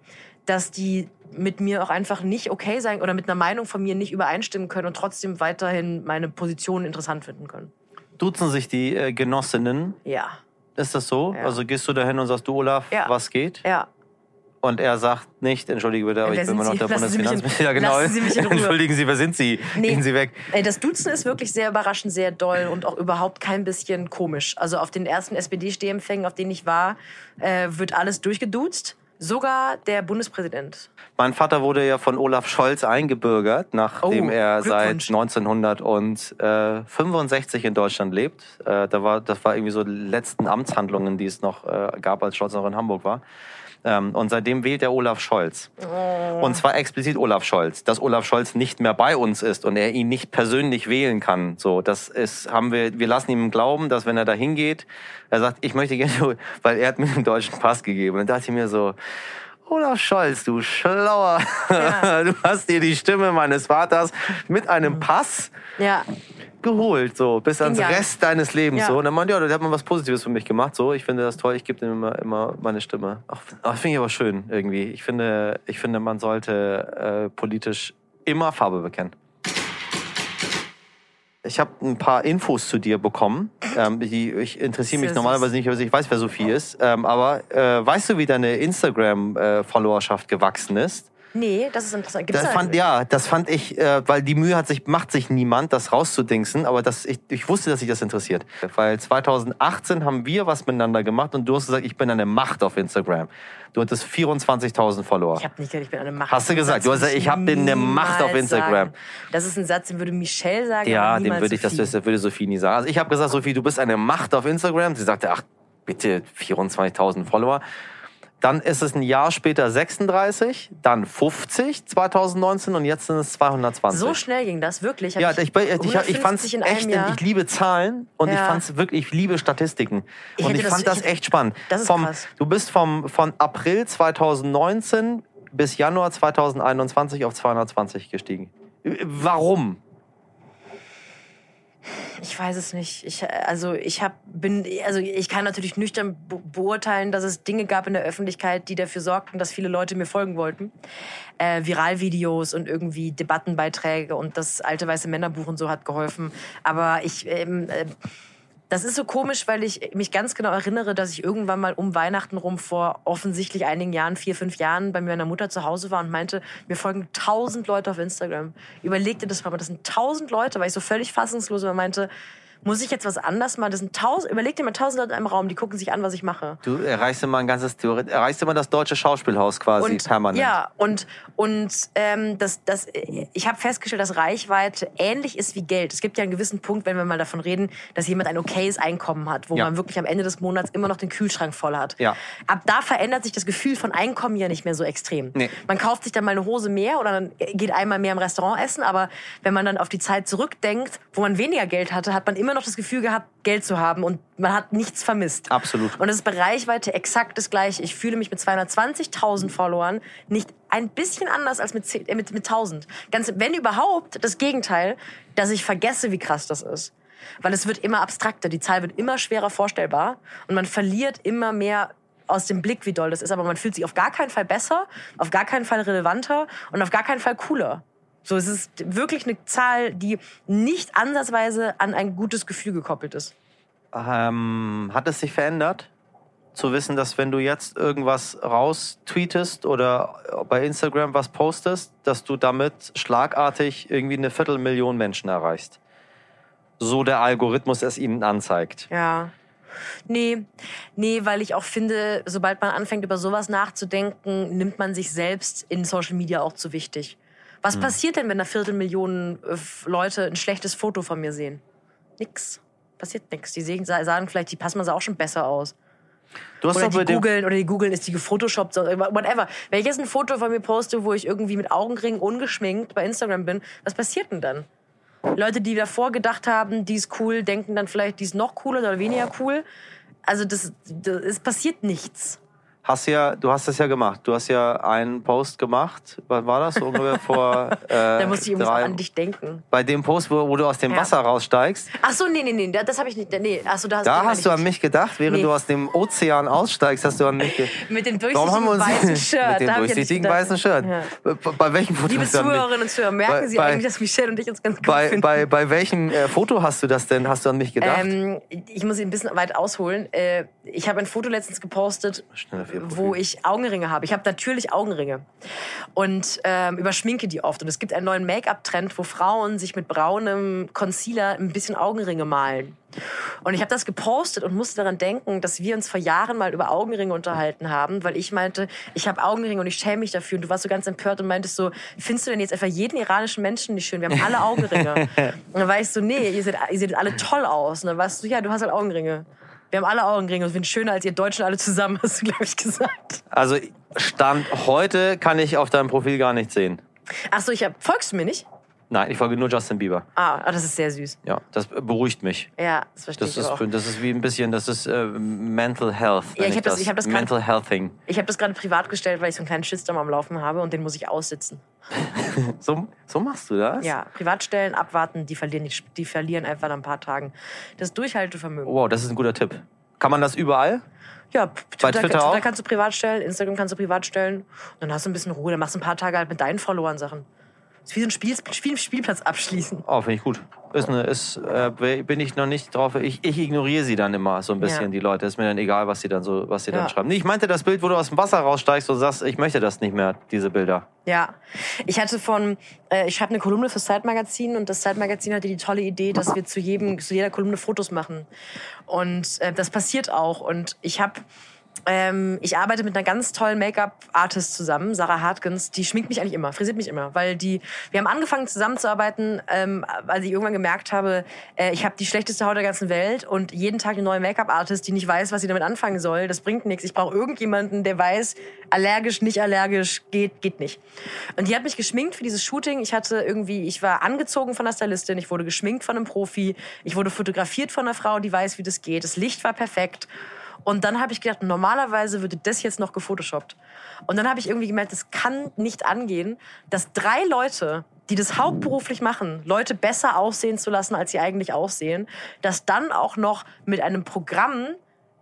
dass die mit mir auch einfach nicht okay sein oder mit einer Meinung von mir nicht übereinstimmen können und trotzdem weiterhin meine Position interessant finden können. Duzen sich die äh, Genossinnen? Ja, Ist das so? Ja. Also gehst du dahin und sagst, du Olaf, Ja. was geht? ja. Und er sagt nicht, entschuldige bitte, aber Wer ich bin immer noch Sie? der Bundesfinanzminister. Ja, genau. Sie. Entschuldigen Sie, wer sind Sie? Nee. Gehen Sie weg. Das Duzen ist wirklich sehr überraschend, sehr doll und auch überhaupt kein bisschen komisch. Also auf den ersten SPD-Stehempfängen, auf denen ich war, äh, wird alles durchgeduzt. Sogar der Bundespräsident. Mein Vater wurde ja von Olaf Scholz eingebürgert, nachdem Oh, er seit Glückwunsch. 1965 in Deutschland lebt. Äh, da war, das war irgendwie so die letzten Amtshandlungen, die es noch äh, gab, als Scholz noch in Hamburg war. Ähm, und seitdem wählt er Olaf Scholz. Und zwar explizit Olaf Scholz. Dass Olaf Scholz nicht mehr bei uns ist und er ihn nicht persönlich wählen kann. So, das ist, haben wir, wir lassen ihm glauben, dass wenn er da hingeht, er sagt, ich möchte gerne, weil er hat mir einen deutschen Pass gegeben. Und da dachte ich mir so, Olaf Scholz, du Schlauer. Ja. Du hast dir die Stimme meines Vaters mit einem Pass. Ja, geholt, so bis ans Genial. Rest deines Lebens. Ja. So. Und dann meinte, ja, der hat mal was Positives für mich gemacht. So, ich finde das toll, ich gebe dem immer, immer meine Stimme. Ach, ach, finde ich aber schön irgendwie. Ich finde, ich finde man sollte äh, politisch immer Farbe bekennen. Ich habe ein paar Infos zu dir bekommen. Ähm, die, ich interessiere mich normalerweise nicht, also ich weiß, wer Sophie ist. Ähm, aber äh, weißt du, wie deine Instagram-Followerschaft gewachsen ist? Nee, das ist interessant. Gibt's Das da- fand, ja, das fand ich, äh, weil die Mühe hat sich, macht sich niemand, das rauszudingsen, aber das, ich, ich wusste, dass sich das interessiert. Weil 2018 haben wir was miteinander gemacht und du hast gesagt, ich bin eine Macht auf Instagram. Du hattest 24.000 Follower. Ich habe nicht gesagt, ich bin eine Macht. Hast du Den gesagt? Du hast gesagt, ich hab bin eine Macht auf Instagram. Sagen. Das ist ein Satz, den würde Michelle sagen. ja, niemals würde ich, das, Sophie. das würde Sophie nie sagen. Also ich habe gesagt, Sophie, du bist eine Macht auf Instagram. Sie sagte, ach, bitte 24.000 Follower. Dann ist es ein Jahr später 36, dann 50 2019 und jetzt sind es 220. So schnell ging das, wirklich. Hab Ja, ich, ich, ich, ich fand es 150 in echt, Jahr. ich liebe Zahlen und ich Ja. fand es wirklich, ich liebe Statistiken. Ich und ich das- fand das, ich- echt spannend. Das ist vom, krass. Du bist vom, von April 2019 bis Januar 2021 auf 220 gestiegen. Warum? Ich weiß es nicht. Ich, also ich hab, bin, also ich kann natürlich nüchtern be beurteilen, dass es Dinge gab in der Öffentlichkeit, die dafür sorgten, dass viele Leute mir folgen wollten. Äh, Viralvideos und irgendwie Debattenbeiträge und das alte weiße Männerbuch und so hat geholfen. Aber ich, ähm, äh, das ist so komisch, weil ich mich ganz genau erinnere, dass ich irgendwann mal um Weihnachten rum vor offensichtlich einigen Jahren, vier, fünf Jahren, bei meiner Mutter zu Hause war und meinte, mir folgen tausend Leute auf Instagram. Überleg dir das mal, das sind tausend Leute, weil ich so völlig fassungslos war meinte, muss ich jetzt was anders machen? Das sind tausend, überleg dir mal tausend Leute in einem Raum, die gucken sich an, was ich mache. Du erreichst immer ein ganzes Theorie, erreichst immer das deutsche Schauspielhaus quasi Und, permanent. Ja, und, und ähm, das, das, ich habe festgestellt, dass Reichweite ähnlich ist wie Geld. Es gibt ja einen gewissen Punkt, wenn wir mal davon reden, dass jemand ein okayes Einkommen hat, wo Ja. man wirklich am Ende des Monats immer noch den Kühlschrank voll hat. Ja. Ab da verändert sich das Gefühl von Einkommen ja nicht mehr so extrem. Nee. Man kauft sich dann mal eine Hose mehr oder dann geht einmal mehr im Restaurant essen, aber wenn man dann auf die Zeit zurückdenkt, wo man weniger Geld hatte, hat man immer noch das Gefühl gehabt, Geld zu haben und man hat nichts vermisst. Absolut. Und es ist bei Reichweite exakt das Gleiche. Ich fühle mich mit 220.000 Followern nicht ein bisschen anders als mit, 10 äh, mit, mit 1000. Ganz, wenn überhaupt, das Gegenteil, dass ich vergesse, wie krass das ist. Weil es wird immer abstrakter, die Zahl wird immer schwerer vorstellbar und man verliert immer mehr aus dem Blick, wie doll das ist. Aber man fühlt sich auf gar keinen Fall besser, auf gar keinen Fall relevanter und auf gar keinen Fall cooler. So, es ist wirklich eine Zahl, die nicht ansatzweise an ein gutes Gefühl gekoppelt ist. Ähm, hat es sich verändert? Zu wissen, dass wenn du jetzt irgendwas raustweetest oder bei Instagram was postest, dass du damit schlagartig irgendwie eine Viertelmillion Menschen erreichst. So der Algorithmus es ihnen anzeigt. Ja. Nee, nee, weil ich auch finde, sobald man anfängt, über sowas nachzudenken, nimmt man sich selbst in Social Media auch zu wichtig. Was passiert denn, wenn eine Viertelmillion äh, Leute ein schlechtes Foto von mir sehen? Nix. Passiert nix. Die sehen, sagen vielleicht, die Passmann sah auch schon besser aus. Du hast Oder die googeln, oder die googeln, ist die gefotoshoppt, whatever. Wenn ich jetzt ein Foto von mir poste, wo ich irgendwie mit Augenringen ungeschminkt bei Instagram bin, was passiert denn dann? Leute, die davor gedacht haben, die ist cool, denken dann vielleicht, die ist noch cooler oder weniger cool. Also das, das es passiert nichts. Hast ja, du hast das ja gemacht. Du hast ja einen Post gemacht. Wann war das? Ungefähr vor. Äh, Da musste ich drei- an dich denken. Bei dem Post, wo, wo du aus dem Ja. Wasser raussteigst. Ach so, nee, nee, nee, das habe ich nicht. Nee, ach so, da hast, Da hast du an mich gedacht, während Nee. du aus dem Ozean aussteigst, hast du an mich gedacht. Mit dem durchsichtigen weißen Shirt. mit dem ja durchsichtigen weißen Shirt? Ja. Bei, bei welchem Foto Liebe? Zuhörerinnen und Zuhörer, merken Bei- Sie bei- eigentlich, dass Michelle und ich uns ganz gut Bei, finden? bei, bei welchem äh, Foto hast du das denn? Hast du an mich gedacht? Ähm, ich muss ein bisschen weit ausholen. Äh, ich habe ein Foto letztens gepostet, Schnell auf Ihr Profil. Wo ich Augenringe habe. Ich habe natürlich Augenringe und ähm, überschminke die oft. Und es gibt einen neuen Make-up-Trend, wo Frauen sich mit braunem Concealer ein bisschen Augenringe malen. Und ich habe das gepostet und musste daran denken, dass wir uns vor Jahren mal über Augenringe unterhalten haben, weil ich meinte, ich habe Augenringe und ich schäme mich dafür. Und du warst so ganz empört und meintest so, findest du denn jetzt einfach jeden iranischen Menschen nicht schön? Wir haben alle Augenringe. und dann war ich so, nee, ihr seht, ihr seht alle toll aus. Und dann warst du, ja, du hast halt Augenringe. Wir haben alle Augenringe und sind schöner als ihr Deutschen alle zusammen, hast du, glaube ich, gesagt. Also Stand heute kann ich auf deinem Profil gar nicht sehen. Ach so, ich hab, folgst du mir nicht? Nein, ich folge nur Justin Bieber. Ah, ah, das ist sehr süß. Ja, das beruhigt mich. Ja, das verstehe Das ich ist, auch. das ist wie ein bisschen, das ist äh, Mental Health. Ja, ich hab das- ich hab das grad- Mental Healthing. Ich habe das gerade privat gestellt, weil ich so einen kleinen Shitstorm am Laufen habe und den muss ich aussitzen. So, so machst du das? Ja, privat stellen, abwarten, die verlieren, nicht, die verlieren einfach nach ein paar Tagen. Das Durchhaltevermögen. Wow, das ist ein guter Tipp. Kann man das überall? Ja, Bei Twitter, Twitter auch? kannst du privat stellen, Instagram kannst du privat stellen. Und dann hast du ein bisschen Ruhe, dann machst du ein paar Tage halt mit deinen Followern Sachen. Das ist wie so ein Spiel, Spiel, Spielplatz abschließen. Oh, finde ich gut. Ist eine, ist, äh, bin ich noch nicht drauf. Ich, ich ignoriere sie dann immer so ein bisschen, Ja. die Leute. Ist mir dann egal, was sie dann so, was sie dann Ja. schreiben. Nee, ich meinte das Bild, wo du aus dem Wasser raussteigst und sagst, ich möchte das nicht mehr, diese Bilder. Ja, ich hatte von, äh, ich schreibe eine Kolumne fürs Zeitmagazin und das Zeitmagazin hatte die tolle Idee, dass wir zu jedem, zu jeder Kolumne Fotos machen. Und äh, das passiert auch. Und ich habe, ähm, ich arbeite mit einer ganz tollen Make-up-Artist zusammen, Sarah Hartgens. Die schminkt mich eigentlich immer, frisiert mich immer, weil die, wir haben angefangen zusammenzuarbeiten, ähm, weil ich irgendwann gemerkt habe, äh, ich habe die schlechteste Haut der ganzen Welt und jeden Tag eine neue Make-up-Artist, die nicht weiß, was sie damit anfangen soll. Das bringt nichts. Ich brauche irgendjemanden, der weiß, allergisch, nicht allergisch, geht, geht nicht. Und die hat mich geschminkt für dieses Shooting. Ich hatte irgendwie, ich war angezogen von der Stylistin, ich wurde geschminkt von einem Profi, ich wurde fotografiert von einer Frau, die weiß, wie das geht. Das Licht war perfekt. Und dann habe ich gedacht, normalerweise würde das jetzt noch gefotoshoppt. Und dann habe ich irgendwie gemerkt, das kann nicht angehen, dass drei Leute, die das hauptberuflich machen, Leute besser aussehen zu lassen, als sie eigentlich aussehen, dass dann auch noch mit einem Programm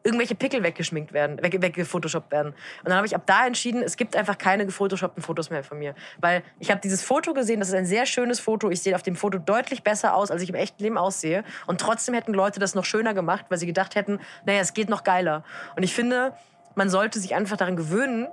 irgendwelche Pickel weggeschminkt werden, weg, weggefotoshoppt werden. Und dann habe ich ab da entschieden, es gibt einfach keine gefotoshoppten Fotos mehr von mir. Weil ich habe dieses Foto gesehen, das ist ein sehr schönes Foto. Ich sehe auf dem Foto deutlich besser aus, als ich im echten Leben aussehe. Und trotzdem hätten Leute das noch schöner gemacht, weil sie gedacht hätten, naja, es geht noch geiler. Und ich finde, man sollte sich einfach daran gewöhnen,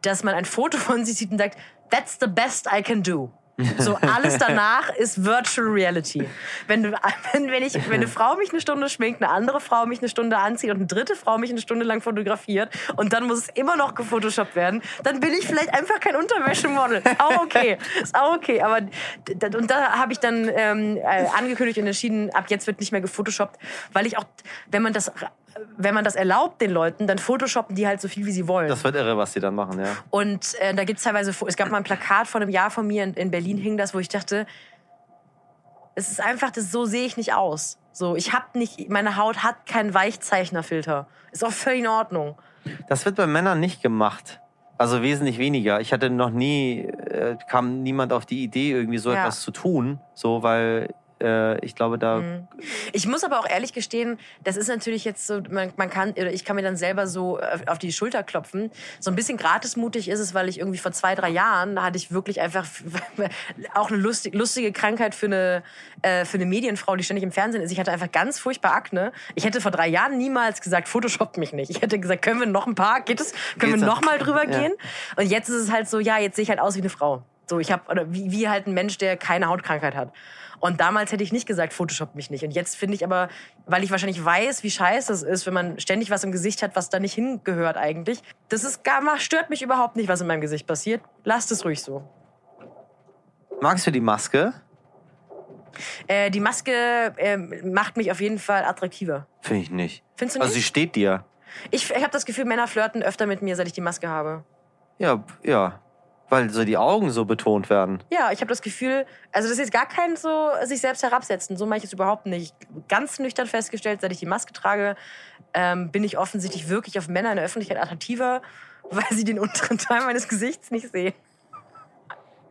dass man ein Foto von sich sieht und sagt, that's the best I can do. So, alles danach ist Virtual Reality. Wenn, du, wenn, wenn, ich, wenn eine Frau mich eine Stunde schminkt, eine andere Frau mich eine Stunde anzieht und eine dritte Frau mich eine Stunde lang fotografiert und dann muss es immer noch gefotoshoppt werden, dann bin ich vielleicht einfach kein Unterwäschemodel. Auch okay. Ist auch okay. Aber und da habe ich dann ähm, äh, angekündigt und entschieden, ab jetzt wird nicht mehr gefotoshoppt, weil ich auch, wenn man das wenn man das erlaubt den Leuten, dann photoshoppen die halt so viel, wie sie wollen. Das wird irre, was die dann machen, ja. Und äh, da gibt's teilweise, es gab mal ein Plakat vor einem Jahr von mir in, in Berlin hing das, wo ich dachte, es ist einfach, das, so sehe ich nicht aus. So, ich habe nicht, meine Haut hat keinen Weichzeichnerfilter. Ist auch völlig in Ordnung. Das wird bei Männern nicht gemacht. Also wesentlich weniger. Ich hatte noch nie, äh, kam niemand auf die Idee, irgendwie so Ja. etwas zu tun. So, weil äh, ich glaube, da. Mhm. Ich muss aber auch ehrlich gestehen, das ist natürlich jetzt so, man, man kann, oder ich kann mir dann selber so auf auf die Schulter klopfen. So ein bisschen gratismutig ist es, weil ich irgendwie vor zwei, drei Jahren, da hatte ich wirklich einfach auch eine lustig, lustige Krankheit für eine, äh, für eine Medienfrau, die ständig im Fernsehen ist. Ich hatte einfach ganz furchtbar Akne. Ich hätte vor drei Jahren niemals gesagt, photoshoppt mich nicht. Ich hätte gesagt, können wir noch ein paar, geht es, können Geht's wir noch? noch mal drüber Ja. gehen? Und jetzt ist es halt so, ja, jetzt sehe ich halt aus wie eine Frau. So, ich habe oder wie, wie halt ein Mensch, der keine Hautkrankheit hat. Und damals hätte ich nicht gesagt, Photoshop mich nicht. Und jetzt finde ich aber, weil ich wahrscheinlich weiß, wie scheiße es ist, wenn man ständig was im Gesicht hat, was da nicht hingehört eigentlich. Das ist gar stört mich überhaupt nicht, was in meinem Gesicht passiert. Lasst es ruhig so. Magst du die Maske? Äh, die Maske ähm, macht mich auf jeden Fall attraktiver. Finde ich nicht. Findest du Also sie nicht? steht dir. ich ich habe das Gefühl, Männer flirten öfter mit mir, seit ich die Maske habe. Ja, ja. Weil so die Augen so betont werden. Ja, ich habe das Gefühl, also das ist jetzt gar kein so sich selbst herabsetzen. So mache ich es überhaupt nicht. Ganz nüchtern festgestellt, seit ich die Maske trage, ähm, bin ich offensichtlich wirklich auf Männer in der Öffentlichkeit attraktiver, weil sie den unteren Teil meines Gesichts nicht sehen.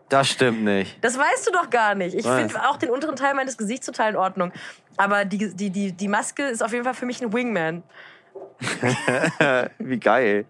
Das stimmt nicht. Das weißt du doch gar nicht. Ich finde auch den unteren Teil meines Gesichts total in Ordnung. Aber die, die, die, die Maske ist auf jeden Fall für mich ein Wingman. Wie geil.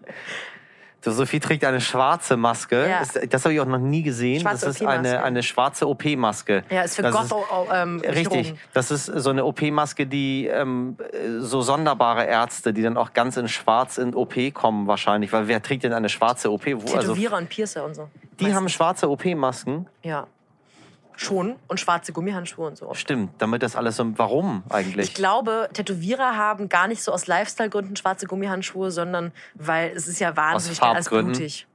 Sophie trägt eine schwarze Maske. Ja. Das, das habe ich auch noch nie gesehen. Schwarze das ist eine, eine schwarze OP-Maske. Ja, ist für Das Goth ist- oh, ähm, Richtig. Das ist so eine OP-Maske, die ähm, so sonderbare Ärzte, die dann auch ganz in Schwarz in OP kommen wahrscheinlich. Weil wer trägt denn eine schwarze OP? Wo, also, Tätowierer und Piercer und so. die haben schwarze OP-Masken. Ja. Schon. Und schwarze Gummihandschuhe und so. Stimmt, damit das alles so. Warum eigentlich? Ich glaube, Tätowierer haben gar nicht so aus Lifestyle-Gründen schwarze Gummihandschuhe, sondern weil es ist ja wahnsinnig Farbgründen? blutig.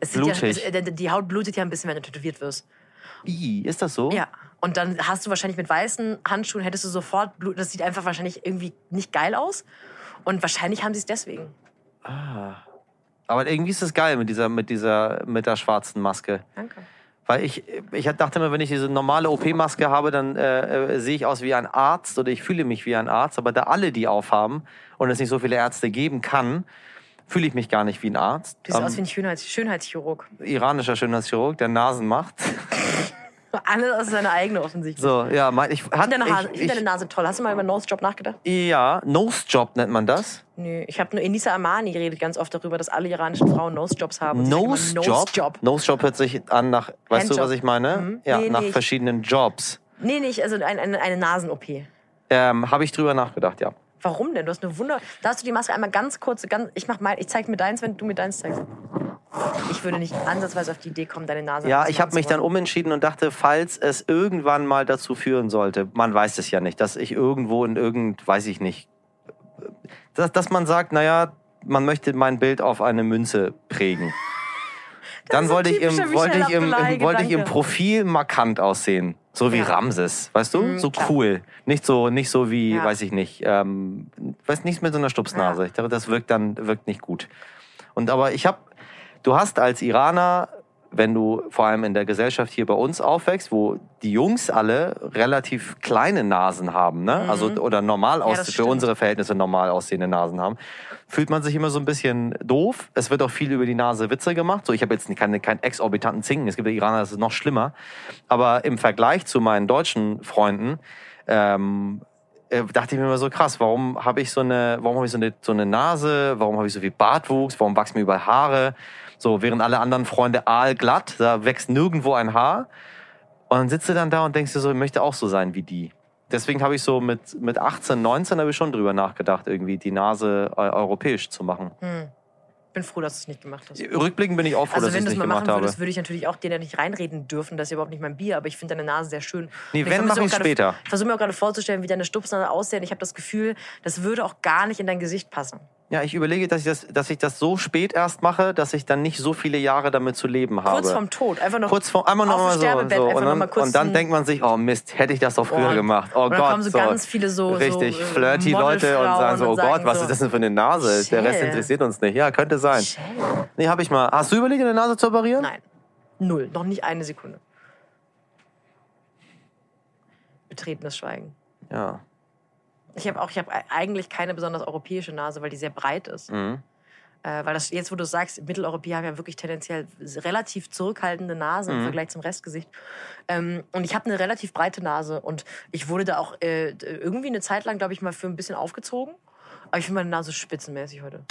Es Ja, Blutig. es, äh, die Haut blutet ja ein bisschen, wenn du tätowiert wirst. Ih, ist das so? Ja. Und dann hast du wahrscheinlich mit weißen Handschuhen, hättest du sofort Blut. Das sieht einfach wahrscheinlich irgendwie nicht geil aus. Und wahrscheinlich haben sie es deswegen. Ah. Aber irgendwie ist es geil mit dieser, mit dieser, mit der schwarzen Maske. Danke. Weil ich, ich dachte immer, wenn ich diese normale OP-Maske habe, dann äh, äh, sehe ich aus wie ein Arzt oder ich fühle mich wie ein Arzt. Aber da alle die aufhaben und es nicht so viele Ärzte geben kann, fühle ich mich gar nicht wie ein Arzt. Du siehst Ähm, aus wie ein Schönheits Schönheitschirurg. iranischer Schönheitschirurg, der Nasen macht. Alles aus seine eigene offensichtlich. So, ja, mein, ich, Ich hat, finde deine, Haare- ich ich, deine ich, Nase toll. Hast du mal über Nose Job nachgedacht? ja, Nose Job nennt man das. Nö. Ich habe nur Enisa Amani redet ganz oft darüber, dass alle iranischen Frauen Nose Jobs haben. Sie sagt Nose Job. Job. Nose Job hört sich an nach, weißt du, Handjob. was ich meine? Mhm. Ja, Nee, nach nee, ich- verschiedenen Jobs. Nee, nicht, also ein, eine, eine Nasen-OP. Ähm, Habe ich drüber nachgedacht, ja. Warum denn? Du hast eine Wunder. Da hast du die Maske einmal ganz kurz, ganz, ich mach mal, ich zeig mir deins, wenn du mir deins zeigst. Ich würde nicht ansatzweise auf die Idee kommen, deine Nase Ja, ich habe mich dann umentschieden und dachte, falls es irgendwann mal dazu führen sollte, man weiß es ja nicht, dass ich irgendwo in irgend, weiß ich nicht, dass, dass man sagt, naja, man möchte mein Bild auf eine Münze prägen. Dann wollte ich, im, wollte, ich im, im, wollte ich im. Profil markant aussehen. So wie Ja. Ramses, weißt du? Mhm, so klar. cool. Nicht so, nicht so wie, Ja. weiß ich nicht, ähm, weiß nichts mit so einer Stupsnase. Ja. Ich dachte, das wirkt dann wirkt nicht gut. Und aber ich habe, du hast als Iraner, wenn du vor allem in der Gesellschaft hier bei uns aufwächst, wo die Jungs alle relativ kleine Nasen haben, ne? Also oder normal aus, Mhm. das für unsere Verhältnisse normal aussehende Nasen haben, fühlt man sich immer so ein bisschen doof. Es wird auch viel über die Nase Witze gemacht. So, ich habe jetzt keine, keinen exorbitanten Zinken. Es gibt ja Iraner, das ist noch schlimmer. Aber im Vergleich zu meinen deutschen Freunden ähm, äh, dachte ich mir immer so krass, warum habe ich so eine, warum habe ich so eine, so eine Nase, warum habe ich so viel Bartwuchs, warum wachsen mir überall Haare? So, während alle anderen Freunde aalglatt, da wächst nirgendwo ein Haar. Und dann sitzt du dann da und denkst dir so, ich möchte auch so sein wie die. Deswegen habe ich so mit, mit 18, 19 habe ich schon drüber nachgedacht, irgendwie die Nase äh, europäisch zu machen. Hm. Bin froh, dass du es nicht gemacht hast. Rückblickend bin ich auch froh, Also dass wenn ich du es es nicht mal gemacht machen habe. würdest, würde ich natürlich auch dir da nicht reinreden dürfen. Das ist überhaupt nicht mein Bier, aber ich finde deine Nase sehr schön. Nee, Und wenn, mache ich gerade- später. Ich versuche mir auch gerade vorzustellen, wie deine Stupsnase aussehen. Ich habe das Gefühl, das würde auch gar nicht in dein Gesicht passen. Ja, ich überlege, dass ich, das, dass ich das so spät erst mache, dass ich dann nicht so viele Jahre damit zu leben habe. Kurz vorm Tod, einfach noch Kurz vor, einmal noch mal so. So. Und, dann, und dann denkt man sich, oh Mist, hätte ich das doch früher Und- gemacht. Oh und dann Gott. kommen so ganz viele so- Richtig, so, äh, flirty Leute und sagen so, oh Gott, was so, ist das denn für eine Nase? Der Rest interessiert uns nicht. Ja, könnte sein. Nee, hab ich mal. Hast du überlegt, eine Nase zu operieren? Nein, null, noch nicht eine Sekunde. Betretenes Schweigen. Ja. Ich habe auch, ich habe eigentlich keine besonders europäische Nase, weil die sehr breit ist. Mhm. Äh, weil das jetzt, wo du sagst, Mitteleuropäer haben ja wirklich tendenziell relativ zurückhaltende Nase im Mhm. Vergleich zum Restgesicht. Ähm, und ich habe eine relativ breite Nase und ich wurde da auch äh, irgendwie eine Zeit lang, glaube ich, mal für ein bisschen aufgezogen. Aber ich finde meine Nase spitzenmäßig heute.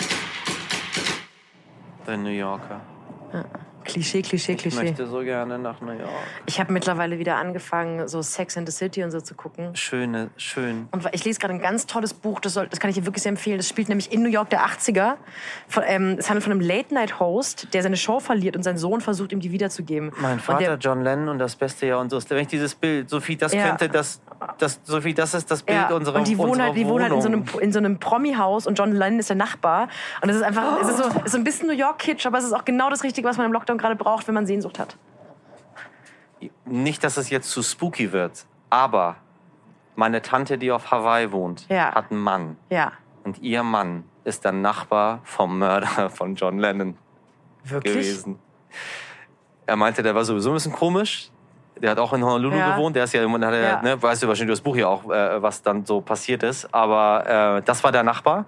Der New Yorker. Klischee, Klischee, Ich Klischee. möchte so gerne nach New York. Ich habe mittlerweile wieder angefangen, so Sex and the City und so zu gucken. Schöne, schön. Und ich lese gerade ein ganz tolles Buch, das, soll, das kann ich dir wirklich sehr empfehlen. Das spielt nämlich in New York der 80er. Von, ähm, es handelt von einem Late-Night-Host, der seine Show verliert und sein Sohn versucht, ihm die wiederzugeben. Mein Und Vater der, John Lennon und das beste Jahr unseres. Wenn ich dieses Bild, Sophie, das Ja. könnte das, das, Sophie, das ist das Bild ja, unserer und die wohnen halt, die wohnen halt in so einem, in so einem Promi-Haus und John Lennon ist der Nachbar. Und es ist einfach, es ist so, es ist so ein bisschen New York-Kitsch, aber es ist auch genau das Richtige, was man im Lockdown gerade braucht, wenn man Sehnsucht hat. Nicht, dass es jetzt zu spooky wird, aber meine Tante, die auf Hawaii wohnt, Ja. hat einen Mann. Ja. Und ihr Mann ist der Nachbar vom Mörder von John Lennon Wirklich? gewesen. Er meinte, der war sowieso ein bisschen komisch. Der hat auch in Honolulu Ja. gewohnt. Der ist ja, hat Ja. Ne, weißt du wahrscheinlich das Buch ja auch, äh, was dann so passiert ist. Aber äh, das war der Nachbar.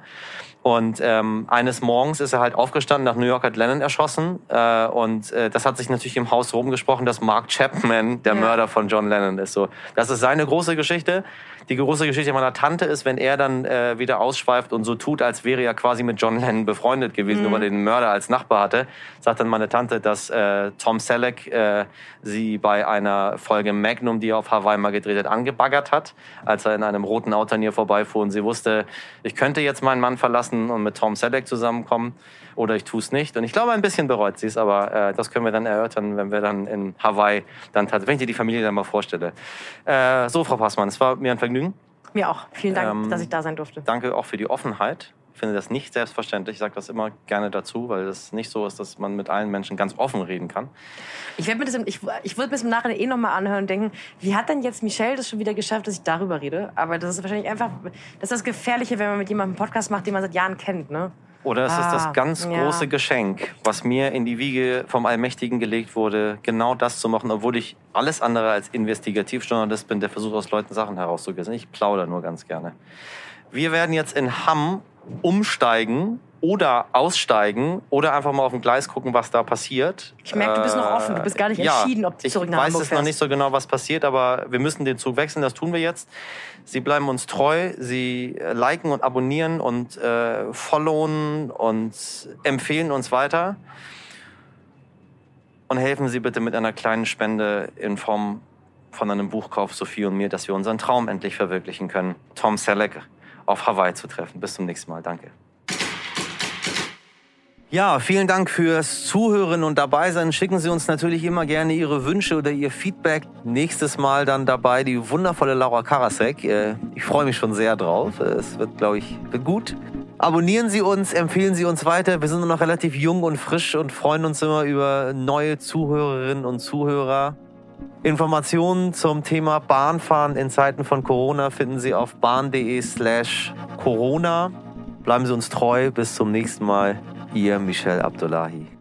Und ähm, eines Morgens ist er halt aufgestanden, nach New York hat Lennon erschossen. Äh, und äh, das hat sich natürlich im Haus rumgesprochen, dass Mark Chapman der Ja. Mörder von John Lennon ist. So, das ist seine große Geschichte. Die große Geschichte meiner Tante ist, wenn er dann äh, wieder ausschweift und so tut, als wäre er quasi mit John Lennon befreundet gewesen, Mhm. nur weil er den Mörder als Nachbar hatte, sagt dann meine Tante, dass äh, Tom Selleck äh, sie bei einer Folge Magnum, die er auf Hawaii mal gedreht hat, angebaggert hat, als er in einem roten Auto an ihr vorbeifuhr und sie wusste, ich könnte jetzt meinen Mann verlassen und mit Tom Selleck zusammenkommen oder ich tue es nicht. Und ich glaube, ein bisschen bereut sie es, aber äh, das können wir dann erörtern, wenn wir dann in Hawaii dann tatsächlich, wenn ich dir die Familie dann mal vorstelle. Äh, so, Frau Passmann, es war mir ein Vergnügen. Mir auch. Vielen Dank, Ähm, dass ich da sein durfte. Danke auch für die Offenheit. Ich finde das nicht selbstverständlich. Ich sage das immer gerne dazu, weil es nicht so ist, dass man mit allen Menschen ganz offen reden kann. Ich, werd mir das im, ich, ich würde mir das im Nachhinein eh nochmal anhören und denken, wie hat denn jetzt Michelle das schon wieder geschafft, dass ich darüber rede? Aber das ist wahrscheinlich einfach, das ist das Gefährliche, wenn man mit jemandem einen Podcast macht, den man seit Jahren kennt, ne? Oder es ist Ah, das ganz ja. große Geschenk, was mir in die Wiege vom Allmächtigen gelegt wurde, genau das zu machen, obwohl ich alles andere als Investigativjournalist bin, der versucht aus Leuten Sachen herauszukriegen. Ich plaudere nur ganz gerne. Wir werden jetzt in Hamm umsteigen oder aussteigen oder einfach mal auf dem Gleis gucken, was da passiert. Ich merke, du bist noch offen. Du bist gar nicht Äh, ja, entschieden, ob du zurück nach Ich weiß Hamburg es noch nicht so genau, was passiert, aber wir müssen den Zug wechseln. Das tun wir jetzt. Sie bleiben uns treu. Sie äh, liken und abonnieren und äh, followen und empfehlen uns weiter. Und helfen Sie bitte mit einer kleinen Spende in Form von einem Buchkauf, Sophie und mir, dass wir unseren Traum endlich verwirklichen können, Tom Selleck auf Hawaii zu treffen. Bis zum nächsten Mal. Danke. Ja, vielen Dank fürs Zuhören und dabei sein. Schicken Sie uns natürlich immer gerne Ihre Wünsche oder Ihr Feedback. Nächstes Mal dann dabei die wundervolle Laura Karasek. Äh, Ich freue mich schon sehr drauf. Äh, Es wird, glaube ich, gut. Abonnieren Sie uns, empfehlen Sie uns weiter. Wir sind noch relativ jung und frisch und freuen uns immer über neue Zuhörerinnen und Zuhörer. Informationen zum Thema Bahnfahren in Zeiten von Corona finden Sie auf bahn.de slash Corona. Bleiben Sie uns treu. Bis zum nächsten Mal. Ihr Michel Abdullahi.